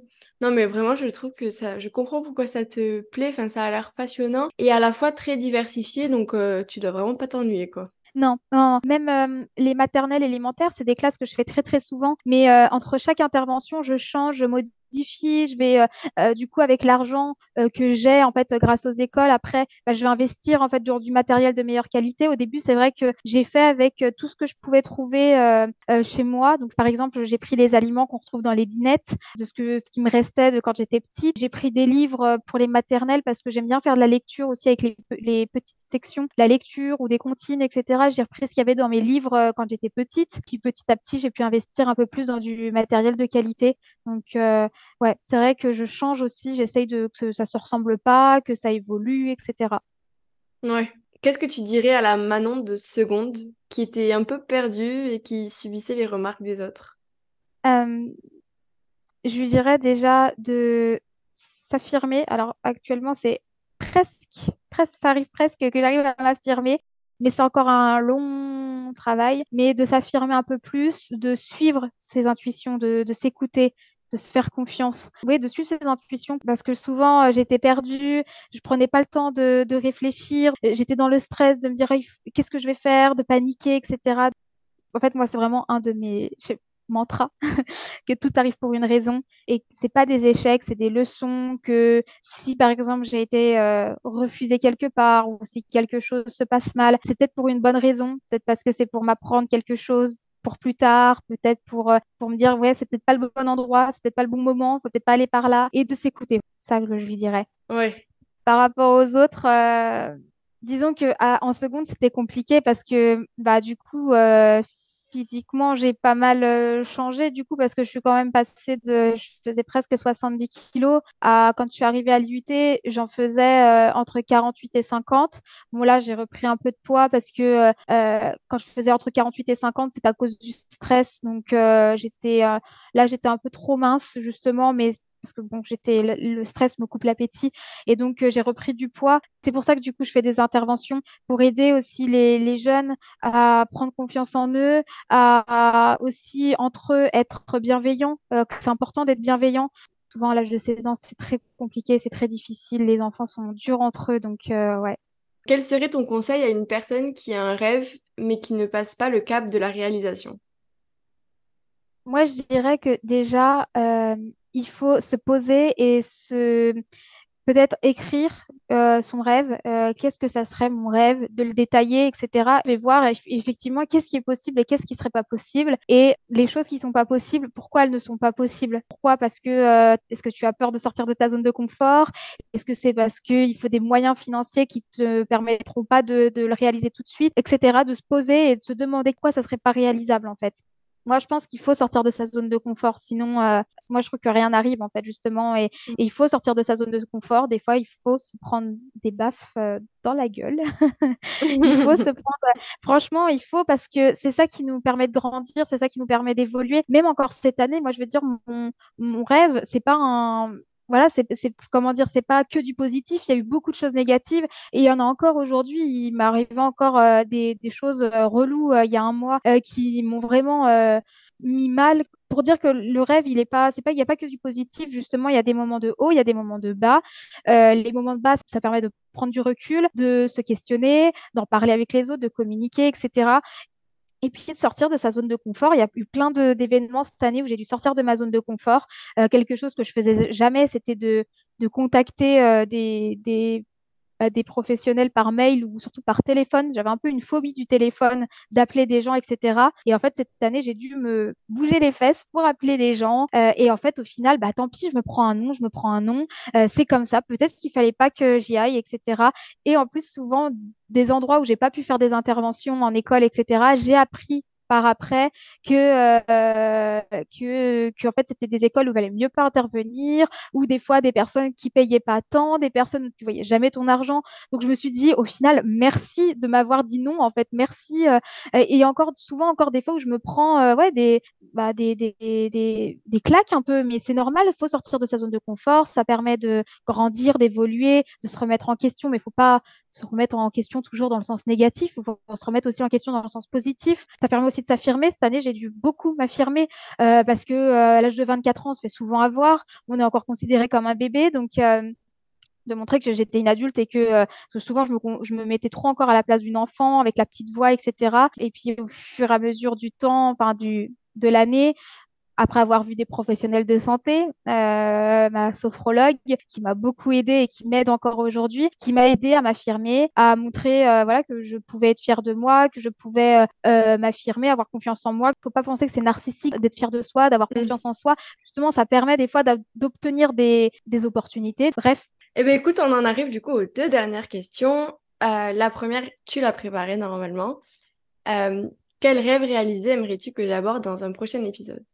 Non, mais vraiment, je trouve que ça, je comprends pourquoi ça te plaît. Enfin, ça a l'air passionnant et à la fois très diversifié, donc euh, tu dois vraiment pas t'ennuyer, quoi. Non, non. Même euh, les maternelles élémentaires, c'est des classes que je fais très très souvent. Mais euh, entre chaque intervention, je change, je modifie je vais euh, euh, du coup avec l'argent euh, que j'ai en fait grâce aux écoles, après bah, je vais investir en fait dans du matériel de meilleure qualité. Au début, c'est vrai que j'ai fait avec tout ce que je pouvais trouver chez moi. Donc par exemple, j'ai pris les aliments qu'on retrouve dans les dinettes, de ce que ce qui me restait de quand j'étais petite. J'ai pris des livres pour les maternelles parce que j'aime bien faire de la lecture aussi avec les, les petites sections, la lecture ou des comptines, etc. J'ai repris ce qu'il y avait dans mes livres quand j'étais petite. Puis petit à petit, j'ai pu investir un peu plus dans du matériel de qualité. Donc, ouais, c'est vrai que je change aussi, j'essaye de que ça se ressemble pas, que ça évolue, etc. Ouais. Qu'est-ce que tu dirais à la Manon de seconde qui était un peu perdue et qui subissait les remarques des autres? Euh, Je lui dirais déjà de s'affirmer. Alors actuellement, c'est presque, presque, ça arrive presque que j'arrive à m'affirmer. mais c'est encore un long travail, mais de s'affirmer un peu plus, de suivre ses intuitions, de, s'écouter, de se faire confiance. Oui, de suivre ses intuitions parce que souvent euh, j'étais perdue, je prenais pas le temps de, réfléchir, j'étais dans le stress de me dire qu'est-ce que je vais faire, de paniquer, etc. En fait, moi, c'est vraiment un de mes, mantra [LAUGHS] que tout arrive pour une raison et c'est pas des échecs, c'est des leçons que si par exemple j'ai été euh, refusée quelque part ou si quelque chose se passe mal, c'est peut-être pour une bonne raison, peut-être parce que c'est pour m'apprendre quelque chose pour plus tard, peut-être pour, euh, pour me dire ouais, c'est peut-être pas le bon endroit, c'est peut-être pas le bon moment, faut peut-être pas aller par là et de s'écouter. Ça que je lui dirais. Ouais. Par rapport aux autres, euh, disons que en seconde c'était compliqué parce que bah du coup physiquement, j'ai pas mal euh, changé du coup parce que je suis quand même passée de, je faisais presque 70 kilos à quand je suis arrivée à l'IUT, j'en faisais euh, entre 48 et 50. Bon là, j'ai repris un peu de poids parce que euh, quand je faisais entre 48 et 50, c'est à cause du stress. Donc j'étais là, j'étais un peu trop mince justement, mais parce que bon, j'étais le stress me coupe l'appétit et donc euh, j'ai repris du poids. C'est pour ça que du coup je fais des interventions pour aider aussi les, jeunes à prendre confiance en eux, à, aussi entre eux être bienveillants. Euh, c'est important d'être bienveillant. Souvent à l'âge de 16 ans, c'est très compliqué, c'est très difficile. Les enfants sont durs entre eux, donc euh, ouais. Quel serait ton conseil à une personne qui a un rêve mais qui ne passe pas le cap de la réalisation? Moi, je dirais que déjà, il faut se poser et se peut-être écrire euh, son rêve, euh, qu'est-ce que ça serait mon rêve, de le détailler, etc. Et voir effectivement qu'est-ce qui est possible et qu'est-ce qui serait pas possible. Et les choses qui sont pas possibles, pourquoi elles ne sont pas possibles? Pourquoi? Parce que euh, est-ce que tu as peur de sortir de ta zone de confort? Est-ce que c'est parce qu'il faut des moyens financiers qui te permettront pas de, de, le réaliser tout de suite, etc. De se poser et de se demander quoi ça serait pas réalisable en fait. Moi, je pense qu'il faut sortir de sa zone de confort. Sinon, euh, moi, je trouve que rien n'arrive, en fait, justement. Et, mm. il faut sortir de sa zone de confort. Des fois, il faut se prendre des baffes euh, dans la gueule. [LAUGHS] il faut se prendre. Franchement, il faut parce que c'est ça qui nous permet de grandir, c'est ça qui nous permet d'évoluer. Même encore cette année, moi, je veux dire, mon, mon rêve, c'est pas un voilà, c'est comment dire, c'est pas que du positif. Il y a eu beaucoup de choses négatives et il y en a encore aujourd'hui. Il m'est arrivé encore euh, des, choses euh, reloues euh, il y a un mois qui m'ont vraiment mis mal. Pour dire que le rêve, il est pas, c'est pas, il n'y a pas que du positif. Justement, il y a des moments de haut, il y a des moments de bas. les moments de bas, ça permet de prendre du recul, de se questionner, d'en parler avec les autres, de communiquer, etc et puis de sortir de sa zone de confort. Il y a eu plein d'événements cette année où j'ai dû sortir de ma zone de confort. Euh, quelque chose que je faisais jamais, c'était de, de, contacter euh, des, des, des, professionnels par mail ou surtout par téléphone. J'avais un peu une phobie du téléphone, d'appeler des gens, etc. Et en fait, cette année, j'ai dû me bouger les fesses pour appeler des gens. Euh, et en fait, au final, bah, tant pis, je me prends un nom, je me prends un nom. c'est comme ça. Peut-être qu'il fallait pas que j'y aille, etc. Et en plus, souvent, des endroits où j'ai pas pu faire des interventions en école, etc., j'ai appris par après que, euh, que, que, en fait c'était des écoles où il valait mieux pas intervenir ou des fois des personnes qui payaient pas tant des personnes où tu voyais jamais ton argent. Donc je me suis dit au final merci de m'avoir dit non en fait. Merci euh, et encore souvent encore des fois où je me prends euh, ouais des, bah, des, des, des, des claques un peu mais c'est normal il faut sortir de sa zone de confort ça permet de grandir d'évoluer de se remettre en question mais il faut pas se remettre en question toujours dans le sens négatif, il se remettre aussi en question dans le sens positif. Ça permet aussi de s'affirmer. Cette année, j'ai dû beaucoup m'affirmer euh, parce que euh, à l'âge de 24 ans, on se fait souvent avoir. On est encore considéré comme un bébé, donc euh, de montrer que j'étais une adulte et que, souvent je me, je me, mettais trop encore à la place d'une enfant avec la petite voix, etc. Et puis au fur et à mesure du temps, enfin du de l'année, après avoir vu des professionnels de santé, euh, ma sophrologue qui m'a beaucoup aidée et qui m'aide encore aujourd'hui, qui m'a aidée à m'affirmer, à montrer euh, voilà que je pouvais être fière de moi, que je pouvais euh, m'affirmer, avoir confiance en moi. Il faut pas penser que c'est narcissique d'être fier de soi, d'avoir mm. confiance en soi. Justement, ça permet des fois d'obtenir des, des opportunités. Bref. Eh bien, écoute, on en arrive du coup aux deux dernières questions. la première, tu l'as préparée normalement. quel rêve réalisé aimerais-tu que j'aborde dans un prochain épisode?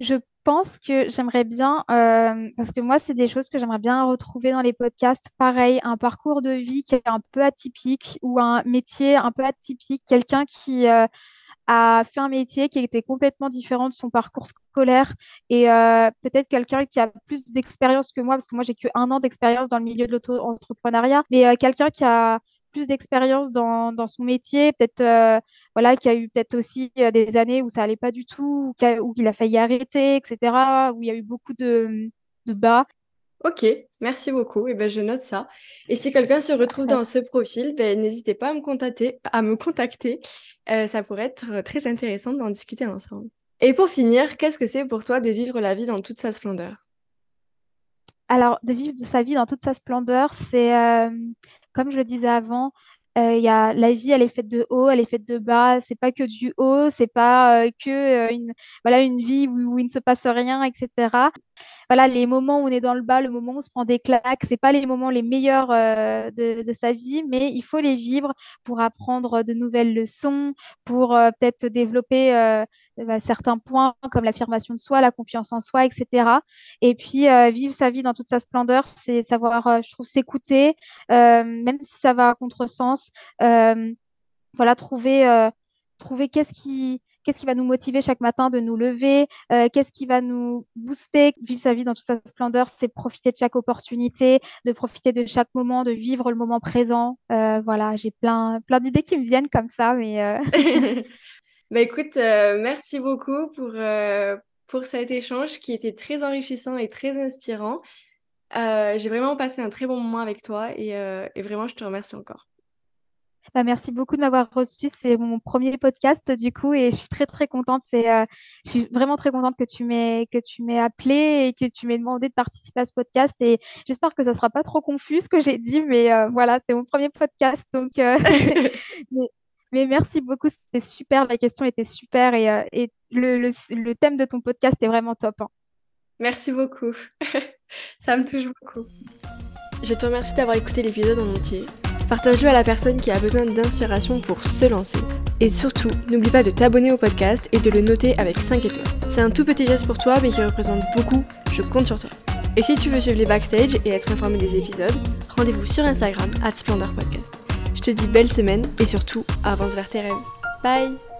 Je pense que j'aimerais bien, euh, parce que moi, c'est des choses que j'aimerais bien retrouver dans les podcasts. Pareil, un parcours de vie qui est un peu atypique ou un métier un peu atypique, quelqu'un qui euh, a fait un métier qui était complètement différent de son parcours scolaire et euh, peut-être quelqu'un qui a plus d'expérience que moi, parce que moi, j'ai que un an d'expérience dans le milieu de l'auto-entrepreneuriat, mais quelqu'un qui a plus d'expérience dans, dans, son métier, peut-être euh, voilà, qui a eu peut-être aussi des années où ça allait pas du tout, où il a failli arrêter, etc., où il y a eu beaucoup de, de bas. Ok, merci beaucoup. Et eh ben, je note ça. Et si quelqu'un se retrouve dans ce profil, ben, n'hésitez pas à me contacter. À me contacter. ça pourrait être très intéressant d'en discuter ensemble. Et pour finir, qu'est-ce que c'est pour toi de vivre la vie dans toute sa splendeur? Alors, de vivre sa vie dans toute sa splendeur, c'est, euh, comme je le disais avant, euh, la vie, elle est faite de haut, elle est faite de bas. C'est pas que du haut, c'est pas euh, que une vie où, il ne se passe rien, etc voilà, les moments où on est dans le bas, le moment où on se prend des claques, c'est pas les moments les meilleurs euh, de, sa vie, mais il faut les vivre pour apprendre de nouvelles leçons, pour euh, peut-être développer euh, bah, certains points comme l'affirmation de soi, la confiance en soi, etc. Et puis vivre sa vie dans toute sa splendeur, c'est savoir, je trouve, s'écouter, même si ça va à contresens. voilà, trouver, trouver qu'est-ce qui qu'est-ce qui va nous motiver chaque matin de nous lever, euh, qu'est-ce qui va nous booster, vivre sa vie dans toute sa splendeur, c'est profiter de chaque opportunité, de profiter de chaque moment, de vivre le moment présent. Euh, voilà, j'ai plein, d'idées qui me viennent comme ça, mais. Euh, [LAUGHS] bah écoute, merci beaucoup pour, cet échange qui était très enrichissant et très inspirant. j'ai vraiment passé un très bon moment avec toi et vraiment, je te remercie encore. Bah, merci beaucoup de m'avoir reçu. C'est mon premier podcast du coup et je suis très très contente. C'est, euh, je suis vraiment très contente que tu m'aies que tu m'aies appelé et que tu m'aies demandé de participer à ce podcast. Et j'espère que ça sera pas trop confus ce que j'ai dit, mais euh, voilà, c'est mon premier podcast donc. Euh, [LAUGHS] [LAUGHS] mais, merci beaucoup, c'était super. La question était super et, et le, le, thème de ton podcast est vraiment top. Hein. Merci beaucoup. [LAUGHS] ça me touche beaucoup. Je te remercie d'avoir écouté l'épisode en entier. Partage-le à la personne qui a besoin d'inspiration pour se lancer. Et surtout, n'oublie pas de t'abonner au podcast et de le noter avec 5 étoiles. C'est un tout petit geste pour toi, mais qui représente beaucoup. Je compte sur toi. Et si tu veux suivre les backstage et être informé des épisodes, rendez-vous sur Instagram, at Splendor Podcast. Je te dis belle semaine et surtout, avance vers tes rêves. Bye